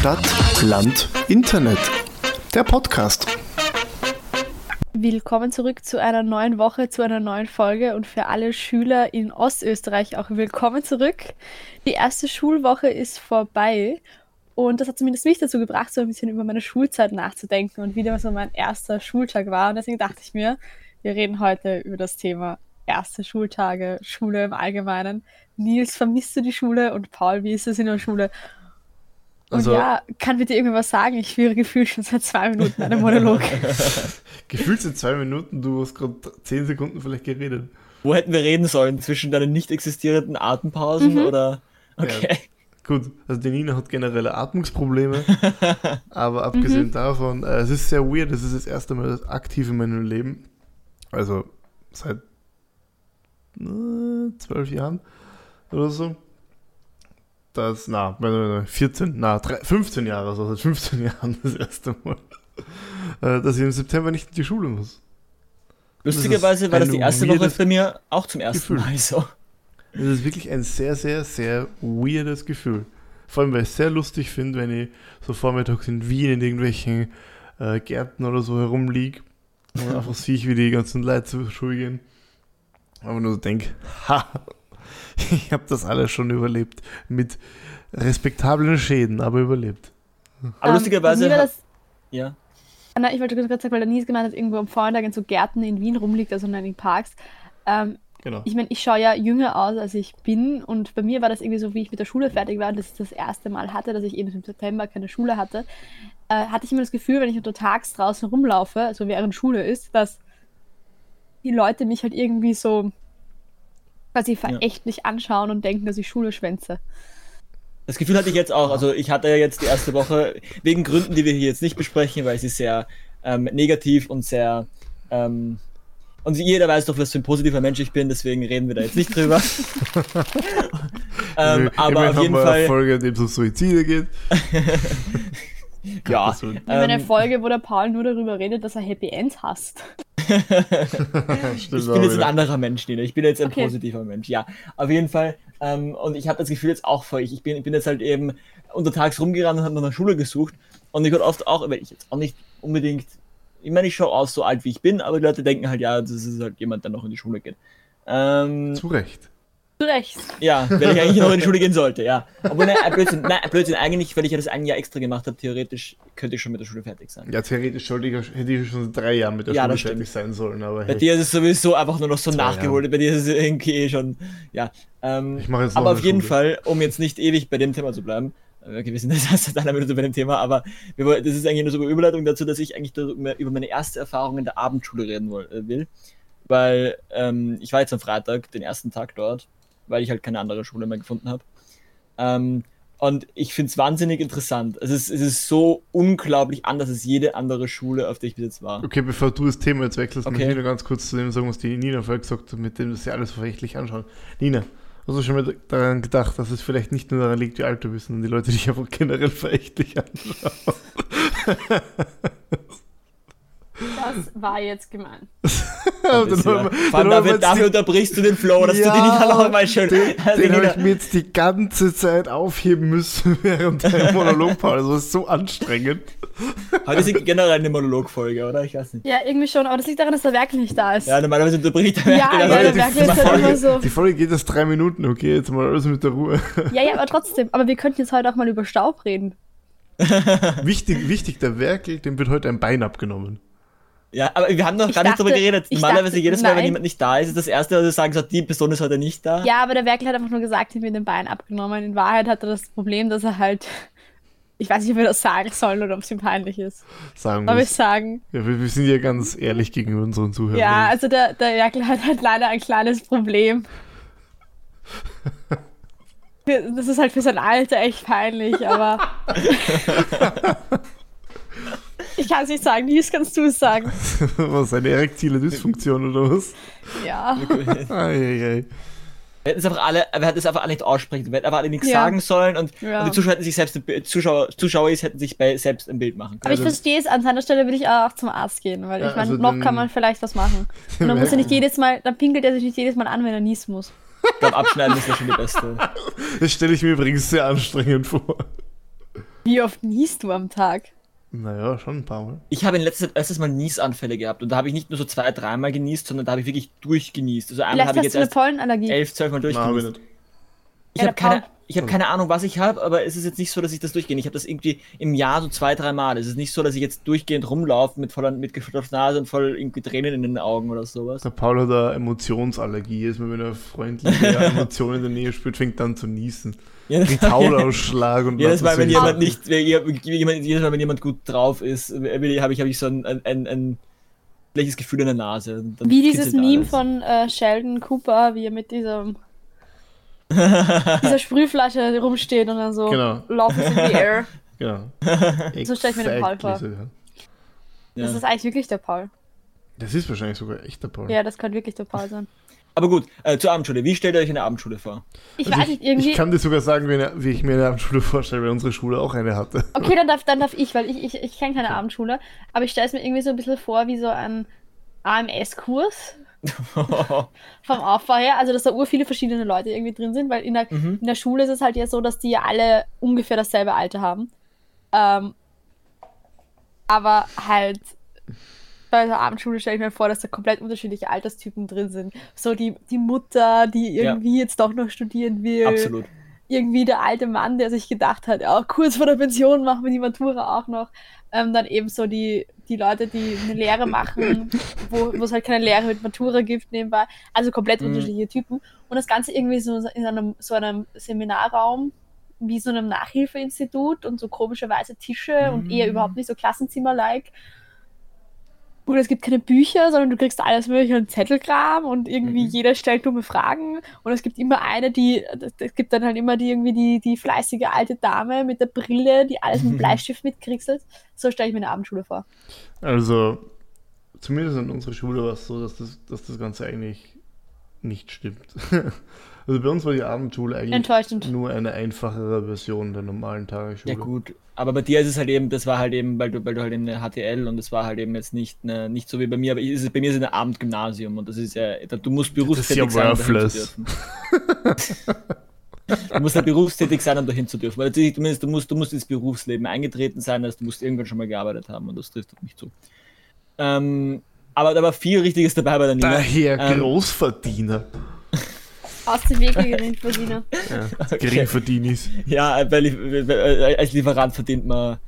Stadt, Land, Internet. Der Podcast. Willkommen zurück zu einer neuen Woche, zu einer neuen Folge und für alle Schüler in Ostösterreich auch willkommen zurück. Die erste Schulwoche ist vorbei und das hat zumindest mich dazu gebracht, so ein bisschen über meine Schulzeit nachzudenken und wieder so mein erster Schultag war. Und deswegen dachte ich mir, wir reden heute über das Thema erste Schultage, Schule im Allgemeinen. Nils, vermisst du die Schule? Und Paul, wie ist es in der Schule? Und Also- ja, kann bitte irgendwas sagen? Ich führe gefühlt schon seit zwei Minuten einen Monolog. Gefühlt sind zwei Minuten, du hast gerade zehn Sekunden vielleicht geredet. Wo hätten wir reden sollen? Zwischen deinen nicht existierenden Atempausen Mhm. oder. Okay. Gut, also die Nina hat generelle Atmungsprobleme, aber abgesehen Mhm. davon, äh, es ist sehr weird, es ist das erste Mal aktiv in meinem Leben, also seit äh, zwölf Jahren oder so. Das, na, äh, 14, na, drei- 15 Jahre, also seit 15 Jahren das erste Mal, äh, dass ich im September nicht in die Schule muss. Lustigerweise war das die erste Woche bei mir auch zum ersten Gefühl. Mal so. Es ist wirklich ein sehr, sehr, sehr weirdes Gefühl. Vor allem, weil ich es sehr lustig finde, wenn ich so vormittags in Wien in irgendwelchen äh, Gärten oder so herumliege und einfach sehe ich, wie die ganzen Leute zur Schule gehen. Aber nur so denke, ha, ich habe das alles schon überlebt. Mit respektablen Schäden, aber überlebt. Aber Ähm, lustigerweise. das, ja. Anna, ich wollte gerade sagen, weil der Nils gemeint hat, irgendwo am Vormittag in so Gärten in Wien rumliegt, also in den Parks. Ähm, Genau. ich meine, ich schaue ja jünger aus, als ich bin. Und bei mir war das irgendwie so, wie ich mit der Schule fertig war, und das das erste Mal hatte, dass ich eben im September keine Schule hatte, äh, hatte ich immer das Gefühl, wenn ich untertags draußen rumlaufe, also während Schule ist, dass die Leute mich halt irgendwie so quasi verächtlich anschauen und denken, dass ich Schule schwänze. Das Gefühl hatte ich jetzt auch. Also, ich hatte ja jetzt die erste Woche, wegen Gründen, die wir hier jetzt nicht besprechen, weil sie sehr ähm, negativ und sehr. Ähm, und jeder weiß doch, was für ein positiver Mensch ich bin, deswegen reden wir da jetzt nicht drüber. ähm, aber auf jeden wir Fall. Eine Folge, in dem es um Suizide geht. Ja. Ich meine, eine Ähm, Folge, wo der Paul nur darüber redet, dass er Happy Ends hasst. Ich bin jetzt ein anderer Mensch, Nina. Ich bin jetzt ein Okay. positiver Mensch, ja. Auf jeden Fall. Ähm, und ich habe das Gefühl jetzt auch vor. Ich, ich, bin, ich bin jetzt halt eben untertags rumgerannt und habe nach einer Schule gesucht. Und ich wurde oft auch, weil ich jetzt auch nicht unbedingt, ich meine, ich schaue aus so alt wie ich bin, aber die Leute denken halt, ja, das ist halt jemand, der noch in die Schule geht. Ähm, Zu Recht. Recht. ja, weil ich eigentlich noch in die Schule gehen sollte, ja. Obwohl, nein, Blödsinn, nein, Blödsinn, eigentlich, weil ich ja das ein Jahr extra gemacht habe, theoretisch könnte ich schon mit der Schule fertig sein. Ja, theoretisch sollte ich, hätte ich schon drei Jahren mit der Ja, Schule fertig sein sollen, aber Bei hey, dir ist es sowieso einfach nur noch so nachgeholt. Bei dir ist es irgendwie eh schon, ja. Ähm, Ich mache jetzt noch aber auf jeden Schule. Fall, um jetzt nicht ewig bei dem Thema zu bleiben, äh, okay, wir sind jetzt erst seit einer Minute bei dem Thema, aber wir, wollen- das ist eigentlich nur so eine Überleitung dazu, dass ich eigentlich über meine erste Erfahrung in der Abendschule reden äh, will. Weil ähm, ich war jetzt am Freitag, den ersten Tag dort, weil ich halt keine andere Schule mehr gefunden habe. Ähm, und ich finde es wahnsinnig interessant. Es ist, es ist so unglaublich anders als jede andere Schule, auf der ich bis jetzt war. Okay, bevor du das Thema jetzt wechselst, Okay. möchte ich nur ganz kurz zu dem sagen, was die Nina vorher gesagt hat, mit dem dass sie alles verrechtlich anschauen. Nina, hast du schon mal daran gedacht, dass es vielleicht nicht nur daran liegt, wie alt du bist, sondern die Leute dich einfach generell verächtlich anschauen? Das war jetzt gemein. Ja, Das dann ja- wir- Vor allem dann dafür, unterbrichst du den Flow, dass Ja, du die nicht noch mal schön. Den, Also, den habe ich mir jetzt die ganze Zeit aufheben müssen während der Monologpause. Das ist so anstrengend. Heute ist generell eine Monologfolge, oder? Ich weiß nicht. Ja, irgendwie schon, aber das liegt daran, dass der Werkel nicht da ist. Ja, normalerweise unterbricht er Ja, Merkel, ja, aber- der die, Werkel ist die, halt immer so. Folge, die Folge geht jetzt drei Minuten, okay? Jetzt mal alles mit der Ruhe. Ja, ja, aber trotzdem. Aber wir könnten jetzt heute auch mal über Staub reden. Wichtig, wichtig, der Werkel, dem wird heute ein Bein abgenommen. Ja, aber wir haben noch Ich gar nicht drüber dachte- geredet. Normalerweise dachte, jedes Mal, wenn nein. jemand nicht da ist, ist das Erste, was wir sagen, so, die Person ist heute nicht da. Ja, aber der Werkel hat einfach nur gesagt, ihm wird den Bein abgenommen. In Wahrheit hat er das Problem, dass er halt. Ich weiß nicht, ob wir das sagen sollen oder ob es ihm peinlich ist. Sagen Aber wir. ich sagen. Ja, wir, wir sind ja ganz ehrlich gegenüber unseren Zuhörern. Ja, also der, der Werkel hat halt leider ein kleines Problem. Das ist halt für sein Alter echt peinlich, aber. ich kann es nicht sagen. Nils, kannst du es sagen? was, eine erektile Dysfunktion oder was? Ja. Eieiei. Wir hätten es einfach alle, wir hätten es einfach alle nicht aussprechen, wir hätten einfach alle nichts Ja. sagen sollen und, Ja. und die Zuschauer hätten sich selbst, ein Bild- Zuschauer, Zuschauer hätten sich bei, selbst ein Bild machen Aber können. ich verstehe es, an seiner Stelle würde ich auch zum Arzt gehen, weil Ja, ich meine, also noch kann man vielleicht was machen. Und dann muss er nicht jedes Mal, dann pinkelt er sich nicht jedes Mal an, wenn er niesen muss. Ich glaube, abschneiden ist ja schon die beste. Das stelle ich mir übrigens sehr anstrengend vor. Wie oft niest du am Tag? Naja, schon ein paar Mal. Ich habe in letzter Zeit erstes Mal Niesanfälle gehabt und da habe ich nicht nur so zwei, dreimal genießt, sondern da habe ich wirklich durchgenießt. Also einmal habe ich jetzt du eine erst Pollenallergie. elf, zwölf Mal Nein, durchgenießt. nicht. Ich Ja, habe keine, ich hab keine Ahnung, was ich habe, aber es ist jetzt nicht so, dass ich das durchgehe. Ich habe das irgendwie im Jahr so zwei, drei Mal. Es ist nicht so, dass ich jetzt durchgehend rumlaufe mit voller mit geschlossener Nase und voll irgendwie Tränen in den Augen oder sowas. Der Paul hat eine Emotionsallergie. Jedes Mal, wenn er freundliche Emotionen in der Nähe spürt, fängt er an zu niesen. Ja, Kriegt Hautausschlag und Jedes Mal, wenn jemand nicht, jedes Mal, wenn jemand gut drauf ist, habe ich, hab ich so ein, ein, ein, ein schlechtes Gefühl in der Nase. Wie dieses Meme alles. von äh, Sheldon Cooper, wie er mit diesem dieser Sprühflasche rumsteht und dann so Genau. Love is in the air. Genau. So stell ich mir den Paul vor. so, ja. Das ist eigentlich wirklich der Paul. Das ist wahrscheinlich sogar echt der Paul. Ja, das könnte wirklich der Paul sein. Aber gut, äh, zur Abendschule. Wie stellt ihr euch eine Abendschule vor? Ich Also weiß nicht, irgendwie. Ich kann dir sogar sagen, wie, eine, wie ich mir eine Abendschule vorstelle, weil unsere Schule auch eine hatte. Okay, dann darf, dann darf ich, weil ich, ich, ich kenne keine Abendschule, aber ich stelle es mir irgendwie so ein bisschen vor wie so ein AMS-Kurs vom Aufbau her. Also, dass da ur viele verschiedene Leute irgendwie drin sind, weil in der, Mhm. in der Schule ist es halt ja so, dass die ja alle ungefähr dasselbe Alter haben. Ähm, aber halt bei der Abendschule stelle ich mir vor, dass da komplett unterschiedliche Alterstypen drin sind. So die, die Mutter, die Ja. irgendwie jetzt doch noch studieren will Absolut. irgendwie der alte Mann, der sich gedacht hat, ja, kurz vor der Pension machen wir die Matura auch noch. Ähm, dann eben so die, die Leute, die eine Lehre machen, wo es halt keine Lehre mit Matura gibt nebenbei. Also komplett Mhm. unterschiedliche Typen. Und das Ganze irgendwie so in einem, so einem Seminarraum, wie so einem Nachhilfeinstitut und so komischerweise Tische und Mhm. eher überhaupt nicht so Klassenzimmer-like. Und es gibt keine Bücher, sondern du kriegst alles mögliche an Zettelkram und irgendwie Mhm. jeder stellt dumme Fragen. Und es gibt immer eine, die, es gibt dann halt immer die irgendwie die, die fleißige alte Dame mit der Brille, die alles mit Bleistift mitkriegselt. So stelle ich mir eine Abendschule vor. Also, zumindest an unserer Schule war es so, dass das, dass das Ganze eigentlich nicht stimmt. Also bei uns war die Abendschule eigentlich nur eine einfachere Version der normalen Tagesschule. Ja gut, aber bei dir ist es halt eben, das war halt eben, weil du, weil du halt eben eine HTL und das war halt eben jetzt nicht, eine, nicht so wie bei mir, aber es ist, bei mir ist es ein Abendgymnasium und das ist ja, du musst berufstätig ja sein, um dahin worthless. zu dürfen. du musst halt berufstätig sein, um dahin zu dürfen. Weil natürlich, zumindest, du musst, du musst ins Berufsleben eingetreten sein, also du musst irgendwann schon mal gearbeitet haben und das trifft auf mich zu. Ähm, aber da war viel Richtiges dabei bei der Nina. Daher Ähm, Großverdiener. Aus dem Weg Geringverdiener. Ja, Geringverdienis. Ja, weil, weil, als Lieferant verdient man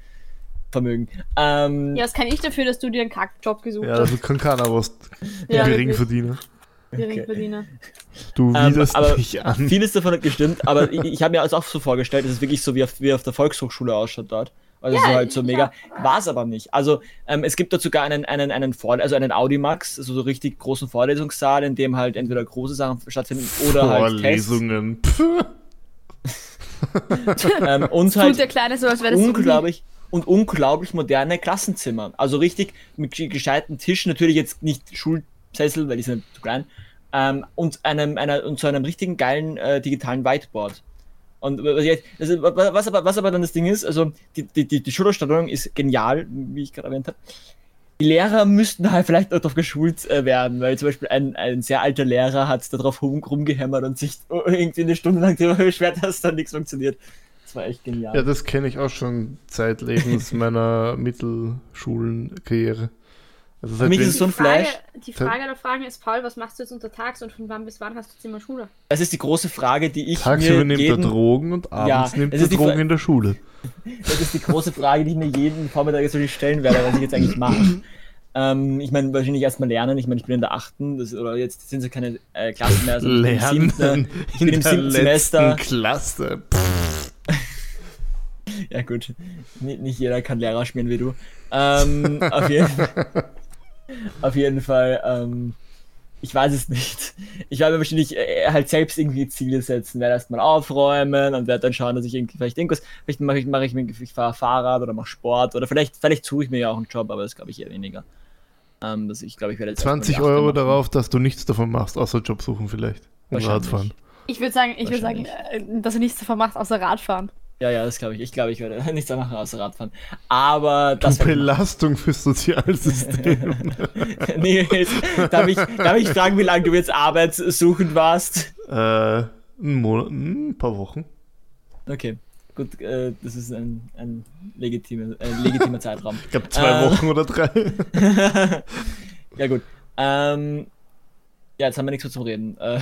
Vermögen. Ähm, Ja, was kann ich dafür, dass du dir einen Kackjob gesucht Ja, hast? also kann keiner was. Ja, Geringverdiener. Geringverdiener. Du Ähm, widerst aber mich an. Vieles davon hat gestimmt, aber ich, ich habe mir das auch so vorgestellt, dass es wirklich so wie auf, wie auf der Volkshochschule ausschaut dort. Also Ja, so halt so ja. mega. War es aber nicht. Also ähm, es gibt dort sogar einen, einen, einen, Vor also einen Audimax, also so richtig großen Vorlesungssaal, in dem halt entweder große Sachen stattfinden oder halt Tests. Vorlesungen. Pff. Ähm, und halt der Kleine so, als wäre das unglaublich und unglaublich moderne Klassenzimmer. Also richtig mit ge- gescheiten Tischen, natürlich jetzt nicht Schulsessel, weil die sind zu klein, ähm, und einem einer und zu einem richtigen geilen äh, digitalen Whiteboard. Und also, wa- was, aber, was aber dann das Ding ist, also die, die, die, die Schulausstattung ist genial, wie ich gerade erwähnt habe. Die Lehrer müssten halt vielleicht auch darauf geschult äh, werden, weil zum Beispiel ein, ein sehr alter Lehrer hat darauf rum, rumgehämmert und sich irgendwie eine Stunde lang darüber beschwert, dass da nichts funktioniert. Das war echt genial. Ja, das kenne ich auch schon zeitlebens meiner Mittelschulenkarriere. Also Für mich wenn- ist es so ein Frage, Flash. die Frage der Fragen ist, Paul, was machst du jetzt untertags und von wann bis wann hast du jetzt immer Schule? Das ist die große Frage, die ich Tagsüber mir nimmt er jeden, Drogen und abends Ja, nimmt er Drogen Fra- in der Schule. das ist die große Frage, die ich mir jeden Vormittag jetzt stellen werde, was ich jetzt eigentlich mache. Ähm, ich meine, wahrscheinlich erstmal lernen. Ich meine, ich bin in der achten, das, oder jetzt sind es ja keine äh, Klassen mehr. Also ich bin im Lernen siebten, ich bin in im siebten letzten Semester. Klasse. Ja gut, nicht, nicht jeder kann Lehrer spielen wie du. Ähm, auf, jeden, auf jeden Fall, ähm, ich weiß es nicht. Ich werde mir wahrscheinlich äh, halt selbst irgendwie Ziele setzen, werde erstmal aufräumen und werde dann schauen, dass ich irgendwie vielleicht irgendwas, vielleicht mache ich, mache ich, mir- ich fahre Fahrrad oder mache Sport oder vielleicht, vielleicht suche ich mir ja auch einen Job, aber das glaube ich eher weniger. Ähm, das, ich glaube, ich werde jetzt erstmal 20 die Achte Euro machen. darauf, dass du nichts davon machst, außer Job suchen vielleicht. Und. Radfahren. Ich würde sagen, ich würde sagen, äh, dass er nichts davon macht, außer Radfahren. Ja, ja, das glaube ich. Ich glaube, ich werde nichts machen außer Radfahren. Aber das Du. Belastung fürs Sozialsystem. nee, darf, ich, darf ich fragen, wie lange du jetzt arbeitssuchend warst? äh, ein Monat, ein paar Wochen. Okay. gut, äh, das ist ein, ein, legitimer, ein legitimer Zeitraum. Ich glaube zwei Äh. Wochen oder drei. ja, gut. Ähm, ja, jetzt haben wir nichts mehr zum Reden. Äh,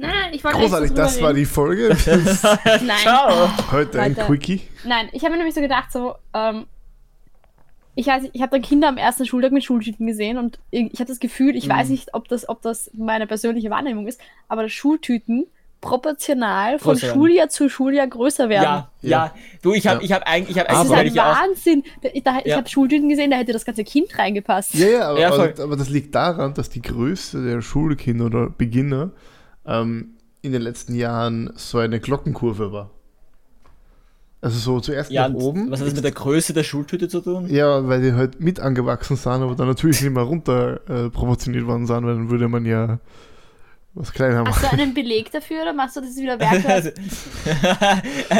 Nein, nein, ich wollte Großartig, das war die Folge. reden. Nein. Ciao! Heute ein Weiter. Quickie. Nein, ich habe mir nämlich so gedacht, so, ähm, ich weiß, nicht, ich habe dann Kinder am ersten Schultag mit Schultüten gesehen und ich, ich habe das Gefühl, ich Mhm. weiß nicht, ob das, ob das meine persönliche Wahrnehmung ist, aber dass Schultüten proportional von Größer werden. Schuljahr zu Schuljahr größer werden. Ja, ja. Du, ich habe Ja. ich hab eigentlich, ich habe Das ist eigentlich ein auch. Wahnsinn. Ich, da, ich Ja. habe Schultüten gesehen, da hätte das ganze Kind reingepasst. Ja, ja, aber, Ja, aber, aber das liegt daran, dass die Größe der Schulkinder oder Beginner ähm, in den letzten Jahren so eine Glockenkurve war. Also so zuerst Ja, nach oben. was hat das mit der Größe der Schultüte zu tun? Ja, weil die halt mit angewachsen sind, aber dann natürlich nicht mehr runter äh, proportioniert worden sind, weil dann würde man ja was kleiner Hast machen. du einen Beleg dafür oder machst du das wieder Werke? Also,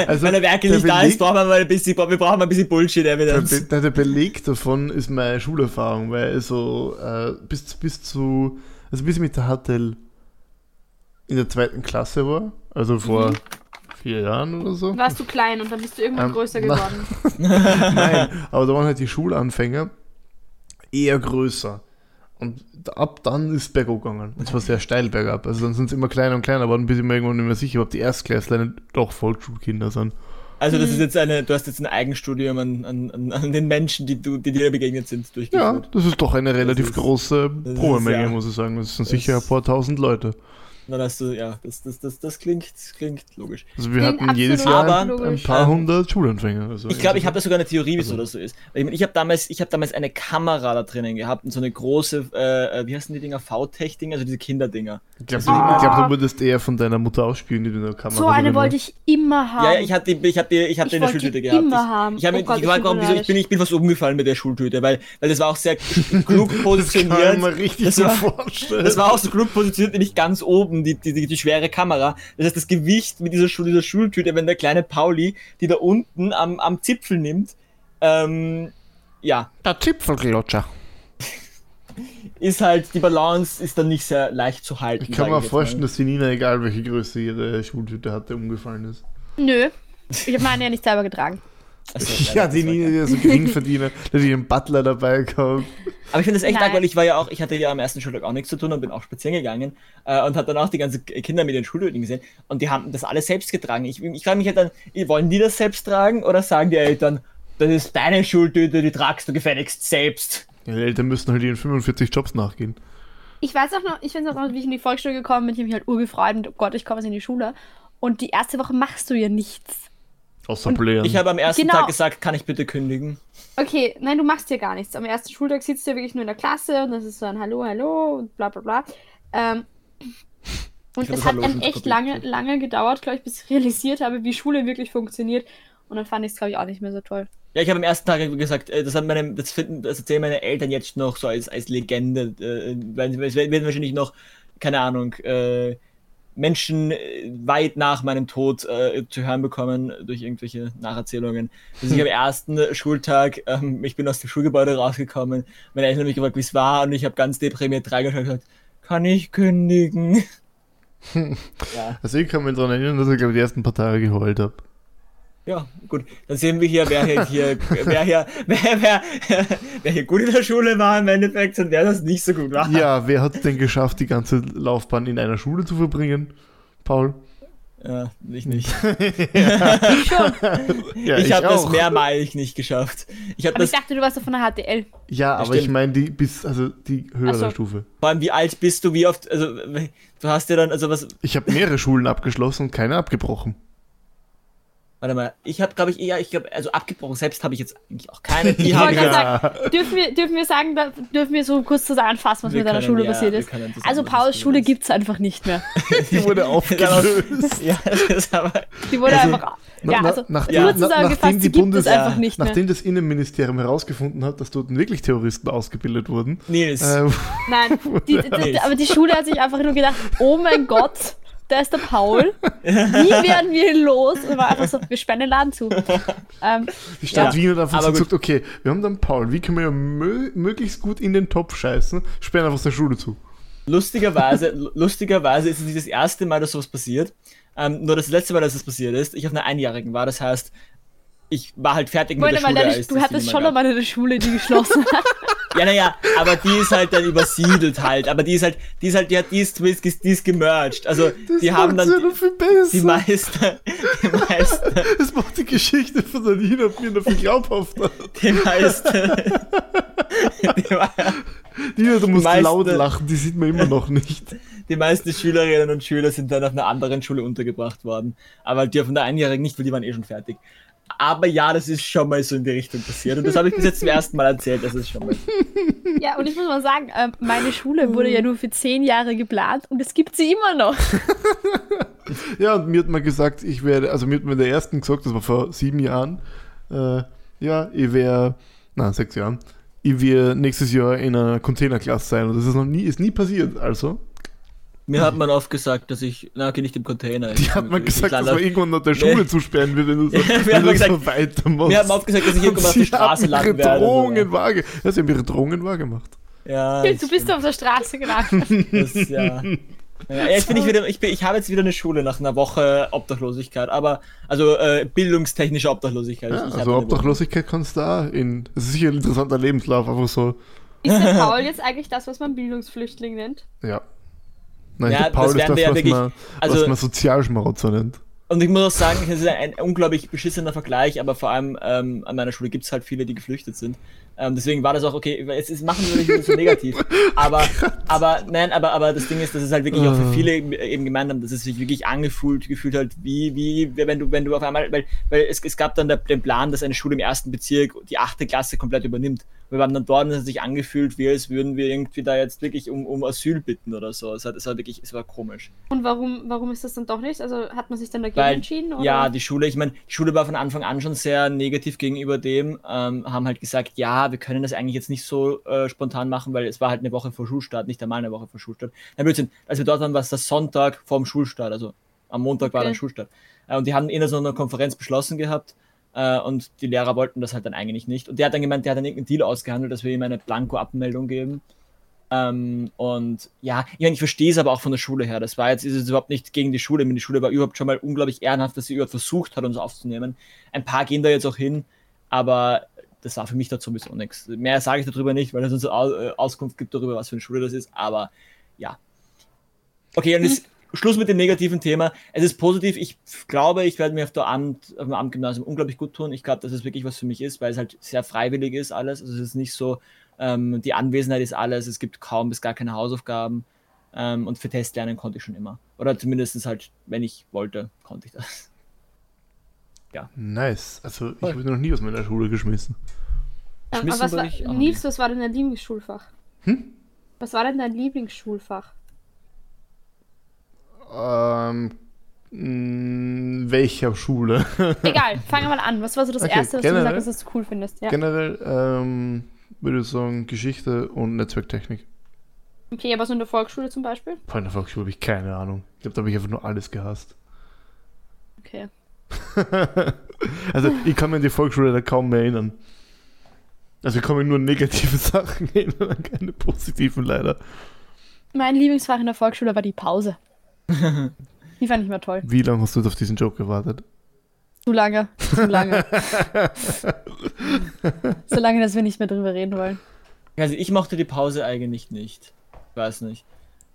Also, Wenn der Werke der nicht da Beleg- ist, brauchen wir mal ein bisschen, wir brauchen mal ein bisschen Der, Bullshit-Evidence. Be der Beleg davon ist meine Schulerfahrung, weil so äh, bis, bis zu, also bis ich mit der HTL in der zweiten Klasse war, also vor vier Jahren oder so. Warst du klein und dann bist du irgendwann Ähm, größer geworden. Nein, aber da waren halt die Schulanfänger eher größer. Und ab dann ist es bergab gegangen. Und zwar sehr steil bergab. Also dann sind es immer kleiner und kleiner geworden, bis ich mir irgendwann nicht mehr sicher ob die Erstklässler nicht doch Volksschulkinder sind. Also das Mhm. ist jetzt eine, du hast jetzt ein Eigenstudium an, an, an, den Menschen, die, du, die dir begegnet sind, Ja, durchgeführt. das ist doch eine relativ ist- große Probemenge, ja. muss ich sagen. Das sind Das- sicher ein paar tausend Leute. Dann hast du, ja, das, das, das, das klingt, klingt logisch. Also wir Klingt hatten jedes Jahr Aber- ein, ein logisch. paar Ähm, hundert Schulanfänger. Also Ich glaube, ich habe da sogar eine Theorie, wieso Also- das so ist. Ich, mein, ich habe damals, ich hab damals eine Kamera da drinnen gehabt und so eine große, äh, äh, wie heißen die Dinger, V-Tech-Dinger, also diese Kinderdinger. Ich glaube, Ah. glaub, du würdest eher von deiner Mutter ausspielen, die du in der Kamera So eine wollte ich immer haben. Ja, ja, ich hatte die, ich hab die, ich hab Ich die in der wollte Schultüte gehabt. immer ich, haben. Ich, hab, Oh ich, Gott, ich, ich bin wieso, ich, bin, neidisch. ich bin fast umgefallen mit der Schultüte, weil, weil das war auch sehr klug Das kann positioniert. ich mir richtig Das war- vorstellen. Das war auch so klug positioniert, nicht ganz oben, die, die, die, die schwere Kamera. Das heißt, das Gewicht mit dieser, Schul dieser Schultüte, wenn der kleine Pauli die da unten am, am Zipfel nimmt, ähm, ja, der Zipfelglotscher. ist halt, die Balance ist dann nicht sehr leicht zu halten. Ich kann mir mal. vorstellen, dass die Nina, egal welche Größe ihre Schultüte hatte, umgefallen ist. Nö. Ich habe meine ja nicht selber getragen. Also, ja, die Nina, die so Geringverdiener, der hat ihren Butler dabei gehabt. Aber ich finde das echt arg, weil ich war ja auch, ich hatte ja am ersten Schultag auch nichts zu tun und bin auch spazieren gegangen äh, und habe dann auch die ganzen Kinder mit den Schultüten gesehen und die haben das alles selbst getragen. Ich, ich frage mich halt dann, wollen die das selbst tragen oder sagen die Eltern, das ist deine Schultüte, die tragst du gefälligst selbst? Ja, die Eltern müssen halt ihren 45 Jobs nachgehen. Ich weiß auch noch, ich weiß auch noch, wie ich in die Volksschule gekommen bin, ich habe mich halt urgefreut und oh Gott, ich komme jetzt in die Schule. Und die erste Woche machst du ja nichts. Außer Blähen. Ich habe am ersten Genau. Tag gesagt, kann ich bitte kündigen? Okay, nein, du machst ja gar nichts. Am ersten Schultag sitzt du ja wirklich nur in der Klasse und das ist so ein Hallo, Hallo und bla bla bla. Ähm, und es hat dann echt lange, lange gedauert, glaube ich, bis ich realisiert habe, wie Schule wirklich funktioniert. Und dann fand ich es, glaube ich, auch nicht mehr so toll. Ja, ich habe am ersten Tag gesagt, äh, das haben meine, das finden, das erzählen meine Eltern jetzt noch so als, als Legende, äh, weil es werden wahrscheinlich noch, keine Ahnung, äh, Menschen äh, weit nach meinem Tod äh, zu hören bekommen durch irgendwelche Nacherzählungen. Also ich am ersten Schultag, ähm, ich bin aus dem Schulgebäude rausgekommen, meine Eltern haben mich gefragt, wie es war, und ich habe ganz deprimiert reingeschaut und gesagt, kann ich kündigen? ja. Also ich kann mich daran erinnern, dass ich glaube die ersten paar Tage geheult habe. Ja, gut. Dann sehen wir hier, wer hier, hier wer hier, wer, wer, wer hier gut in der Schule war im Endeffekt und wer das nicht so gut war. Ja, wer hat es denn geschafft, die ganze Laufbahn in einer Schule zu verbringen? Paul? Ja, ich nicht. Schon. Ja, ich habe das mehrmalig nicht geschafft. Ich habe Aber ich das, dachte, du warst doch von der HTL. Ja, aber stimmt. ich meine die bis, also die höhere so. Stufe. vor allem, wie alt bist du, wie oft, also, du hast ja dann, also was, Ich habe mehrere Schulen abgeschlossen und keine abgebrochen. Warte mal, ich habe, glaube ich, eher, ich glaube, also abgebrochen selbst habe ich jetzt eigentlich auch keine. Die Ich haben wollte ja, gerade sagen, dürfen wir, dürfen wir sagen, da, dürfen wir so kurz zusammenfassen, was Wir mit deiner Schule ja, passiert ist? Also Pauls Schule gibt es einfach nicht mehr. Die wurde aufgelöst. ja, das ist aber, Die wurde Also, einfach. Na- ja, also nach- kurz ja, nachdem sie die gibt es Bundes- einfach Ja, nicht mehr. Nachdem das Innenministerium herausgefunden hat, dass dort wirklich Terroristen ausgebildet wurden, Nils. äh, Nein, die, die, die, aber die Schule hat sich einfach nur gedacht, oh mein Gott, da ist der Paul. Wie werden wir ihn los? Und war einfach so, wir sperren den Laden zu. Ähm, die Stadt Ja, Wien hat einfach aber so gesagt, okay, wir haben dann Paul, wie können wir ja mö möglichst gut in den Topf scheißen, sperren einfach seine Schule zu. Lustigerweise, lustigerweise ist es nicht das erste Mal, dass sowas passiert. Ähm, nur das letzte Mal, dass es passiert ist, ich auf einer Einjährigen war. Das heißt, ich war halt fertig Moment mit der mal, Schule. deine, du das hattest schon noch mal eine Schule, die geschlossen hat. Ja, naja, aber die ist halt dann übersiedelt halt. Aber die ist halt, die ist halt, die hat, die ist, die ist, die ist gemerged. Also, Das die haben dann ja noch viel besser. die meisten, die meisten, das macht die Geschichte von der Nina mir noch viel glaubhafter. die meisten, die, Nina, du musst meisten- laut lachen, die sieht man immer noch nicht. die meisten Schülerinnen und Schüler sind dann auf einer anderen Schule untergebracht worden. Aber die von der Einjährigen nicht, weil die waren eh schon fertig. Aber ja, das ist schon mal so in die Richtung passiert. Und das habe ich bis jetzt zum ersten Mal erzählt. Das ist schon mal. ja, und ich muss mal sagen, ähm, meine Schule wurde ja nur für zehn Jahre geplant und es gibt sie immer noch. Ja, und mir hat man gesagt, ich werde, also mir hat mir der ersten gesagt, das war vor sieben Jahren, äh, ja, ich wäre, na, sechs Jahren, ich werde nächstes Jahr in einer Containerklasse sein und das ist noch nie, ist nie passiert, also. Mir hat man oft gesagt, dass ich, na, okay, nicht im Container. Die Ich- hat man gesagt, dass man irgendwann noch der Schule Nee. zusperren wird, wenn du so, Ja, wir wenn haben du gesagt- so weitermachst. Mir hat man oft gesagt, dass ich irgendwann auf der Straße haben landen werde. Drohungen wahrge ja, sie haben ihre Drohungen wahrgemacht. Ja, Du bist auf der Straße gelangt. das, ja. Ja, jetzt bin ich wieder, ich, bin, ich habe jetzt wieder eine Schule nach einer Woche Obdachlosigkeit, aber, also äh, bildungstechnische Obdachlosigkeit. Ja, also Obdachlosigkeit kannst du da in, das ist sicher ein interessanter Lebenslauf, einfach so, Ist der Paul jetzt eigentlich das, was man Bildungsflüchtling nennt? ja. Nein, Ja, Paul das ist das, wir ja was, wirklich- man, also- was man Sozialschmarotzer nennt. Und ich muss auch sagen, es ist ein, unglaublich beschissener Vergleich, aber vor allem ähm, an meiner Schule gibt es halt viele, die geflüchtet sind. Ähm, deswegen war das auch okay. Jetzt ist, machen wir nicht so negativ. Aber, aber, nein, aber, aber das Ding ist, dass es halt wirklich auch für Ah. viele eben gemeint haben, dass es sich wirklich angefühlt, gefühlt hat, wie, wie, wenn du, wenn du auf einmal, weil, weil es, es gab dann der, den Plan, dass eine Schule im ersten Bezirk die achte Klasse komplett übernimmt. Wir waren dann dort und es hat sich angefühlt, wie als würden wir irgendwie da jetzt wirklich um, um Asyl bitten oder so. Es, hat, es war wirklich, es war komisch. Und warum, warum ist das dann doch nicht? Also hat man sich dann dagegen Weil, entschieden? Oder? ja, die Schule, ich meine, die Schule war von Anfang an schon sehr negativ gegenüber dem, ähm, haben halt gesagt, ja, wir können das eigentlich jetzt nicht so äh, spontan machen, weil es war halt eine Woche vor Schulstart, nicht einmal eine Woche vor Schulstart. Na Blödsinn, als wir dort waren, war es der Sonntag vorm Schulstart, also am Montag war Okay. dann Schulstart. Äh, und die haben in so einer Konferenz beschlossen gehabt, äh, und die Lehrer wollten das halt dann eigentlich nicht. Und der hat dann gemeint, der hat dann irgendeinen Deal ausgehandelt, dass wir ihm eine Blanko-Abmeldung geben. Ähm, und ja, ich, meine, ich verstehe es aber auch von der Schule her. Das war jetzt, ist es überhaupt nicht gegen die Schule. Die Schule war überhaupt schon mal unglaublich ehrenhaft, dass sie überhaupt versucht hat, uns aufzunehmen. Ein paar gehen da jetzt auch hin, aber das war für mich dazu sowieso nichts. Mehr sage ich darüber nicht, weil es uns äh, Auskunft gibt darüber, was für eine Schule das ist. Aber ja. Okay, und jetzt Schluss mit dem negativen Thema. Es ist positiv. Ich glaube, ich werde mir auf, der Amt, auf dem Amtgymnasium unglaublich gut tun. Ich glaube, dass es wirklich was für mich ist, weil es halt sehr freiwillig ist alles. Also es ist nicht so, ähm, die Anwesenheit ist alles. Es gibt kaum bis gar keine Hausaufgaben. Ähm, und für Testlernen konnte ich schon immer. Oder zumindest halt, wenn ich wollte, konnte ich das. Nice. Also ich wurde noch nie aus meiner Schule geschmissen. Schmissen aber was war, Nils, was war denn dein Lieblingsschulfach? Hm? Was war denn dein Lieblingsschulfach? Ähm, mh, welcher Schule? Egal, fangen wir mal an. Was war so das Okay, Erste, was du generell- gesagt hast, was du cool findest? Ja. Generell ähm, würde ich sagen Geschichte und Netzwerktechnik. Okay, aber so in der Volksschule zum Beispiel? In der Volksschule habe ich keine Ahnung. Ich glaube, da habe ich einfach nur alles gehasst. Okay. also ich kann mich an die Volksschule da kaum mehr erinnern. Also ich kann mich nur an negative Sachen erinnern, an keine positiven leider. Mein Lieblingsfach in der Volksschule war die Pause. Die fand ich mal toll. Wie lange hast du auf diesen Joke gewartet? Zu lange, zu lange. so lange, dass wir nicht mehr drüber reden wollen. Also ich mochte die Pause eigentlich nicht. Ich weiß nicht.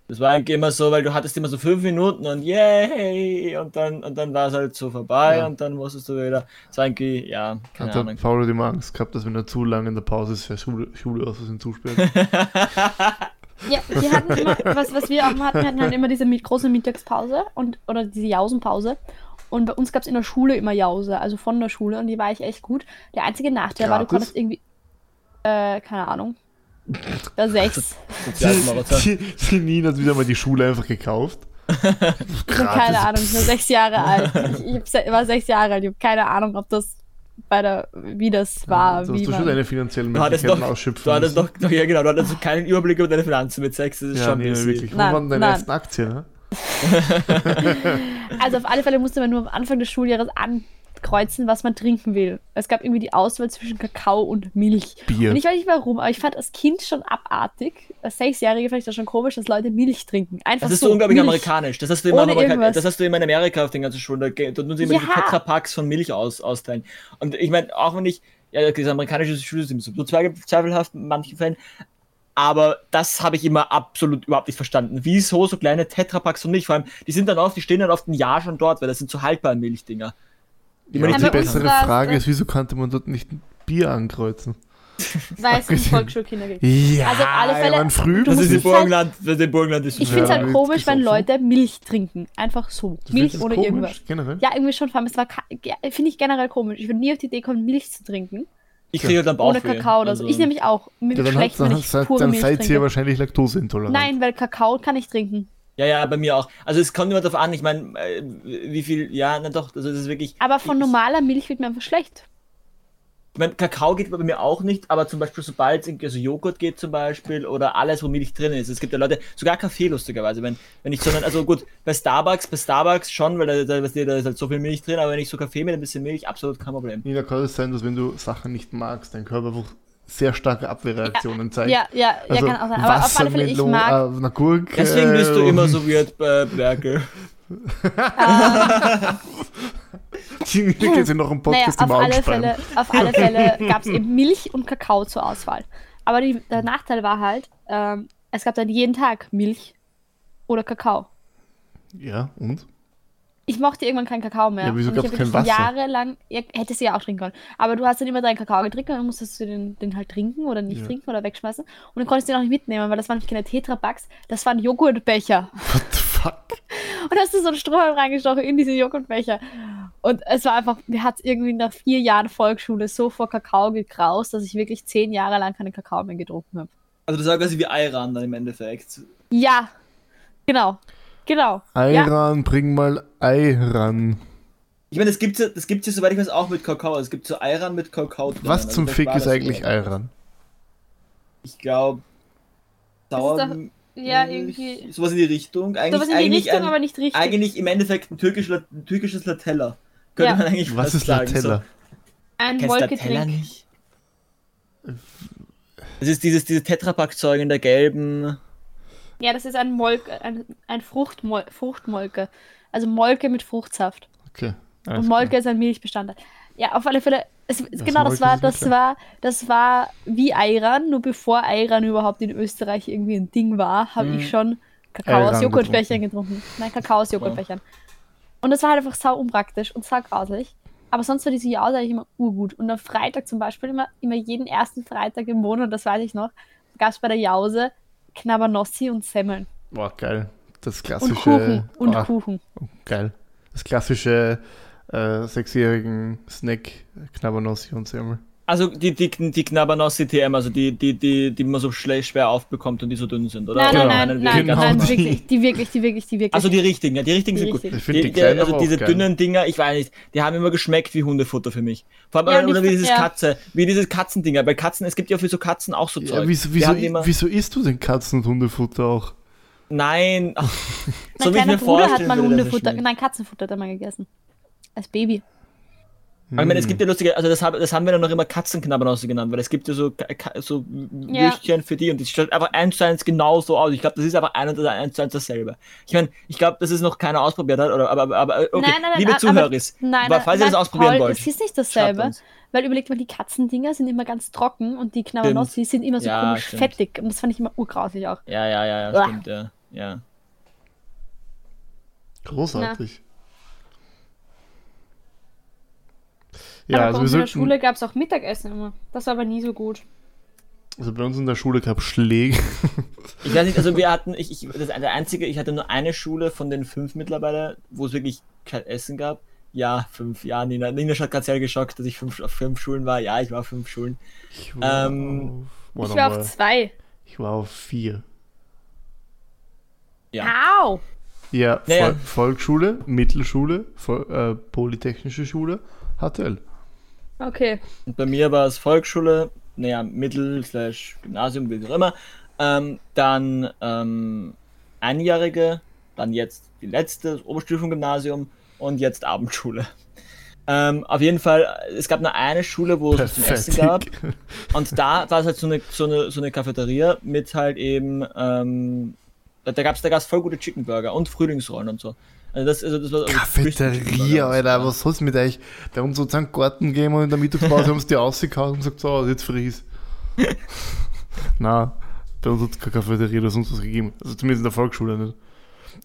Das war eigentlich immer so, weil du hattest immer so fünf Minuten und yay und dann und dann war es halt so vorbei Ja. und dann musstest du wieder. Das war irgendwie, ja, keine Hat Ahnung. Paul immer Angst gehabt, dass wenn er zu lange in der Pause ist, für Schule, Schule aus Versehen zusperrt? Ja, wir hatten immer, was, was wir auch hatten, wir hatten halt immer diese große Mittagspause und, oder diese Jausenpause. Und bei uns gab es in der Schule immer Jause, also von der Schule, und die war ich echt gut. Der einzige Nachteil war, du Gratis? konntest irgendwie, äh, keine Ahnung, da sechs. Sozialmarathon. die, die Nina hat wieder mal die Schule einfach gekauft. Ich habe keine Ahnung, ich war sechs Jahre alt. Ich, war sechs Jahre alt, ich habe keine Ahnung, ob das bei der, wie das war. Du wie hast du schon deine finanziellen Möglichkeiten doch, ausschöpfen du hattest doch, doch, ja genau, du hattest keinen Überblick über deine Finanzen mit Sex, das ist Ja, schon busy. wirklich. Wo waren deine nein. ersten Aktien? Ne? Also auf alle Fälle musste man nur am Anfang des Schuljahres an, kreuzen, was man trinken will. Es gab irgendwie die Auswahl zwischen Kakao und Milch. Bier. Und ich weiß nicht warum, aber ich fand als Kind schon abartig, als Sechsjährige vielleicht auch schon komisch, dass Leute Milch trinken. Einfach Das ist so so unglaublich Milch. amerikanisch. Das hast du immer, Amerika irgendwas. das hast du immer in Amerika auf den ganzen Schulen. Da dort tun sie immer Ja. diese Tetrapacks von Milch aus, austeilen. Und ich meine, auch wenn ich, ja, das amerikanische Schulsystem ist so zweifel- zweifelhaft in manchen Fällen, aber das habe ich immer absolut überhaupt nicht verstanden. Wieso so kleine Tetrapacks von Milch? Vor allem, die sind dann oft, die stehen dann oft ein Jahr schon dort, weil das sind so haltbare Milchdinger. Ja, nicht die bessere Frage ist, wieso konnte man dort nicht ein Bier ankreuzen? Weil es Abgesehen- Volksschulkinder gibt. Ja, Also auf alle Fälle- man früh. Du Das ist im es halt- Burgenland, das ist im Burgenland ist Ich Ja, finde es halt komisch, wenn. Leute Milch trinken. Einfach so. Du Milch ohne komisch, irgendwas. Generell? Ja, irgendwie schon, vor allem, es war, ka- ge- finde ich generell komisch. Ich würde nie auf die Idee kommen, Milch zu trinken. Ich kriege halt dann Bauchweh. ohne Kakao oder so. Also- Ich nämlich auch. Mir Ja, dann, schlecht, hat, wenn dann, ich seid, pure dann Milch seid ihr trinke. wahrscheinlich laktoseintolerant. Nein, weil Kakao kann ich trinken. Ja, ja, bei mir auch. Also es kommt immer darauf an, ich meine, äh, wie viel, ja, na doch, also das ist wirklich. Aber von ich, normaler Milch wird mir einfach schlecht. Ich meine, Kakao geht bei mir auch nicht, aber zum Beispiel, sobald es irgendwie so Joghurt geht zum Beispiel oder alles, wo Milch drin ist. Es gibt ja Leute, sogar Kaffee lustigerweise, wenn, wenn ich so, einen- also gut, bei Starbucks, bei Starbucks schon, weil da, da, da ist halt so viel Milch drin, aber wenn ich so Kaffee mit ein bisschen Milch, absolut kein Problem. Nina, kann es sein, dass wenn du Sachen nicht magst, dein Körper einfach sehr starke Abwehrreaktionen zeigt? Ja, ja, Also ja, kann auch sein. Aber auf alle Fälle, ich mag. äh, Gurke. Deswegen bist du und- immer so weird bei Berkel. Die Nina geht sich noch im Naja, Podcast auf immer alle. Fälle, auf alle Fälle gab es eben Milch und Kakao zur Auswahl. Aber die, der Nachteil war halt, ähm, es gab dann jeden Tag Milch oder Kakao. Ja, und? Ich mochte irgendwann keinen Kakao mehr. Ja, wieso Und ich gab's hab kein Wasser? Jahrelang, ja, hättest du ja auch trinken können. Aber du hast dann immer deinen Kakao getrunken und dann musstest du den, den halt trinken oder nicht Ja. trinken oder wegschmeißen. Und dann konntest du den auch nicht mitnehmen, weil das waren keine Tetrapacks, das waren Joghurtbecher. What the fuck? Und da hast du so einen Strohhalm reingestochen in diese Joghurtbecher. Und es war einfach, mir hat es irgendwie nach vier Jahren Volksschule so vor Kakao gekraust, dass ich wirklich zehn Jahre lang keinen Kakao mehr getrunken habe. Also du sagst quasi wie Ayran dann im Endeffekt. Ja, genau. Genau. Ja. Ayran, bring mal Ei ran. Ich meine, das gibt's ja, das gibt's ja, soweit ich weiß, auch mit Kakao. Es gibt so Ayran mit Kakao drin. Was Also zum Fick ist eigentlich. Ayran? Ich glaube, Sauer. Ja, irgendwie. Sowas in die Richtung. Eigentlich, Sowas in die eigentlich, Richtung, ein, aber nicht richtig. eigentlich im Endeffekt ein, türkisch, ein türkisches Latella. Könnte Ja. man eigentlich Was ist sagen. Latella? Ein So. Latella Wolketrink. nicht? Das ist dieses, diese Tetrapack-Zeug in der gelben. Ja, das ist ein Molke, ein, ein Fruchtmol Fruchtmolke. Also Molke mit Fruchtsaft. Okay. Und Molke klar. ist ein Milchbestandteil. Ja, auf alle Fälle. Es, Das genau, das war, das war, das war wie Ayran, nur bevor Ayran überhaupt in Österreich irgendwie ein Ding war, habe Mhm. ich schon Kakao aus Ayran Joghurtbechern getrunken. Nein, Kakao aus Joghurtbechern. Und das war halt einfach sau unpraktisch und sau grauslich. Aber sonst war diese Jause eigentlich immer urgut. Und am Freitag zum Beispiel, immer, immer jeden ersten Freitag im Monat, das weiß ich noch, gab es bei der Jause Knabbernossi und Semmeln. Boah, geil. Das Und klassische. Kuchen. Und ah, Kuchen. Geil. Das klassische äh, sechsjährigen Snack, Knabbernossi und Semmel. Also die, die, die Knabbernossi TM, also die, die, die, die man so schwer aufbekommt und die so dünn sind, oder? Nein, Oder nein, meinen nein, Genau nein, wirklich, die wirklich, die wirklich, die wirklich. Also die richtigen, ja, die richtigen Die sind gut. richtigen. Ich finde die, Die, die, also diese auch geil. dünnen Dinger, ich weiß nicht, die haben immer geschmeckt wie Hundefutter für mich. Vor allem, Ja, oder ich wie dieses ja. Katze, wie dieses Katzendinger. Bei Katzen, es gibt ja für so Katzen auch so Ja, Zeug. wieso, Die wieso, haben immer, wieso isst du denn Katzen- und Hundefutter auch? Nein, ach, mein so wie ich mir Bruder hat vorstellen mal dass es Hundefutter, nein, Katzenfutter hat er mal gegessen. Als Baby. Aber Ich meine, es Hm. gibt ja lustige, also das, hab, das haben wir dann noch immer Katzenknabbernosse genannt, weil es gibt ja so, so Ja. Würstchen für die und die schaut einfach eins zu eins genauso aus. Ich glaube, das ist einfach ein und eins zu eins dasselbe. Ich meine, ich glaube, dass es noch keiner ausprobiert hat, oder, aber, aber, okay, Nein, nein, nein, liebe Zuhörer, Nein, aber nein, falls ihr nein, das ausprobieren Paul, wollt, Es ist nicht dasselbe, weil überlegt mal, die Katzendinger sind immer ganz trocken und die Knabbernossi sind immer so Ja, komisch stimmt. fettig. Und das fand ich immer urgrausig auch. Ja, ja, ja, ja, stimmt, ja. ja. Großartig. Ja, Ja, aber also bei uns in der Schule gab es auch Mittagessen immer. Das war aber nie so gut. also bei uns in der Schule gab es Schläge. Ich weiß nicht, also wir hatten, ich, ich, das der einzige, ich hatte nur eine Schule von den fünf mittlerweile, wo es wirklich kein Essen gab. Ja, fünf, ja, Nina. Nina hat gerade sehr geschockt, dass ich fünf, auf fünf Schulen war. Ja, ich war auf fünf Schulen. Ich war, Ähm, auf, Ich war auf zwei. ich war auf vier. Ja. Au! Ja, Naja. Vol Volksschule, Mittelschule, Vol äh, Polytechnische Schule, HTL. Okay. Und bei mir war es Volksschule, naja, Mittel, slash Gymnasium, wie auch immer. Ähm, dann ähm, einjährige, dann jetzt die letzte, Oberstufengymnasium und jetzt Abendschule. Ähm, auf jeden Fall, es gab nur eine Schule, wo es zum Essen gab. Und da war es halt so eine, so eine, so eine Cafeteria mit halt eben, ähm, da gab es da gab's voll gute Chicken Burger und Frühlingsrollen und so. Also das, also das war, also Cafeteria, Alter, was soll's mit euch? Bei uns so einen Garten gehen und in der Mittagspause haben sie die rausgehauen und gesagt, so, jetzt fries. Na, bei uns hat es keine Cafeteria oder sonst was gegeben. Also zumindest in der Volksschule nicht.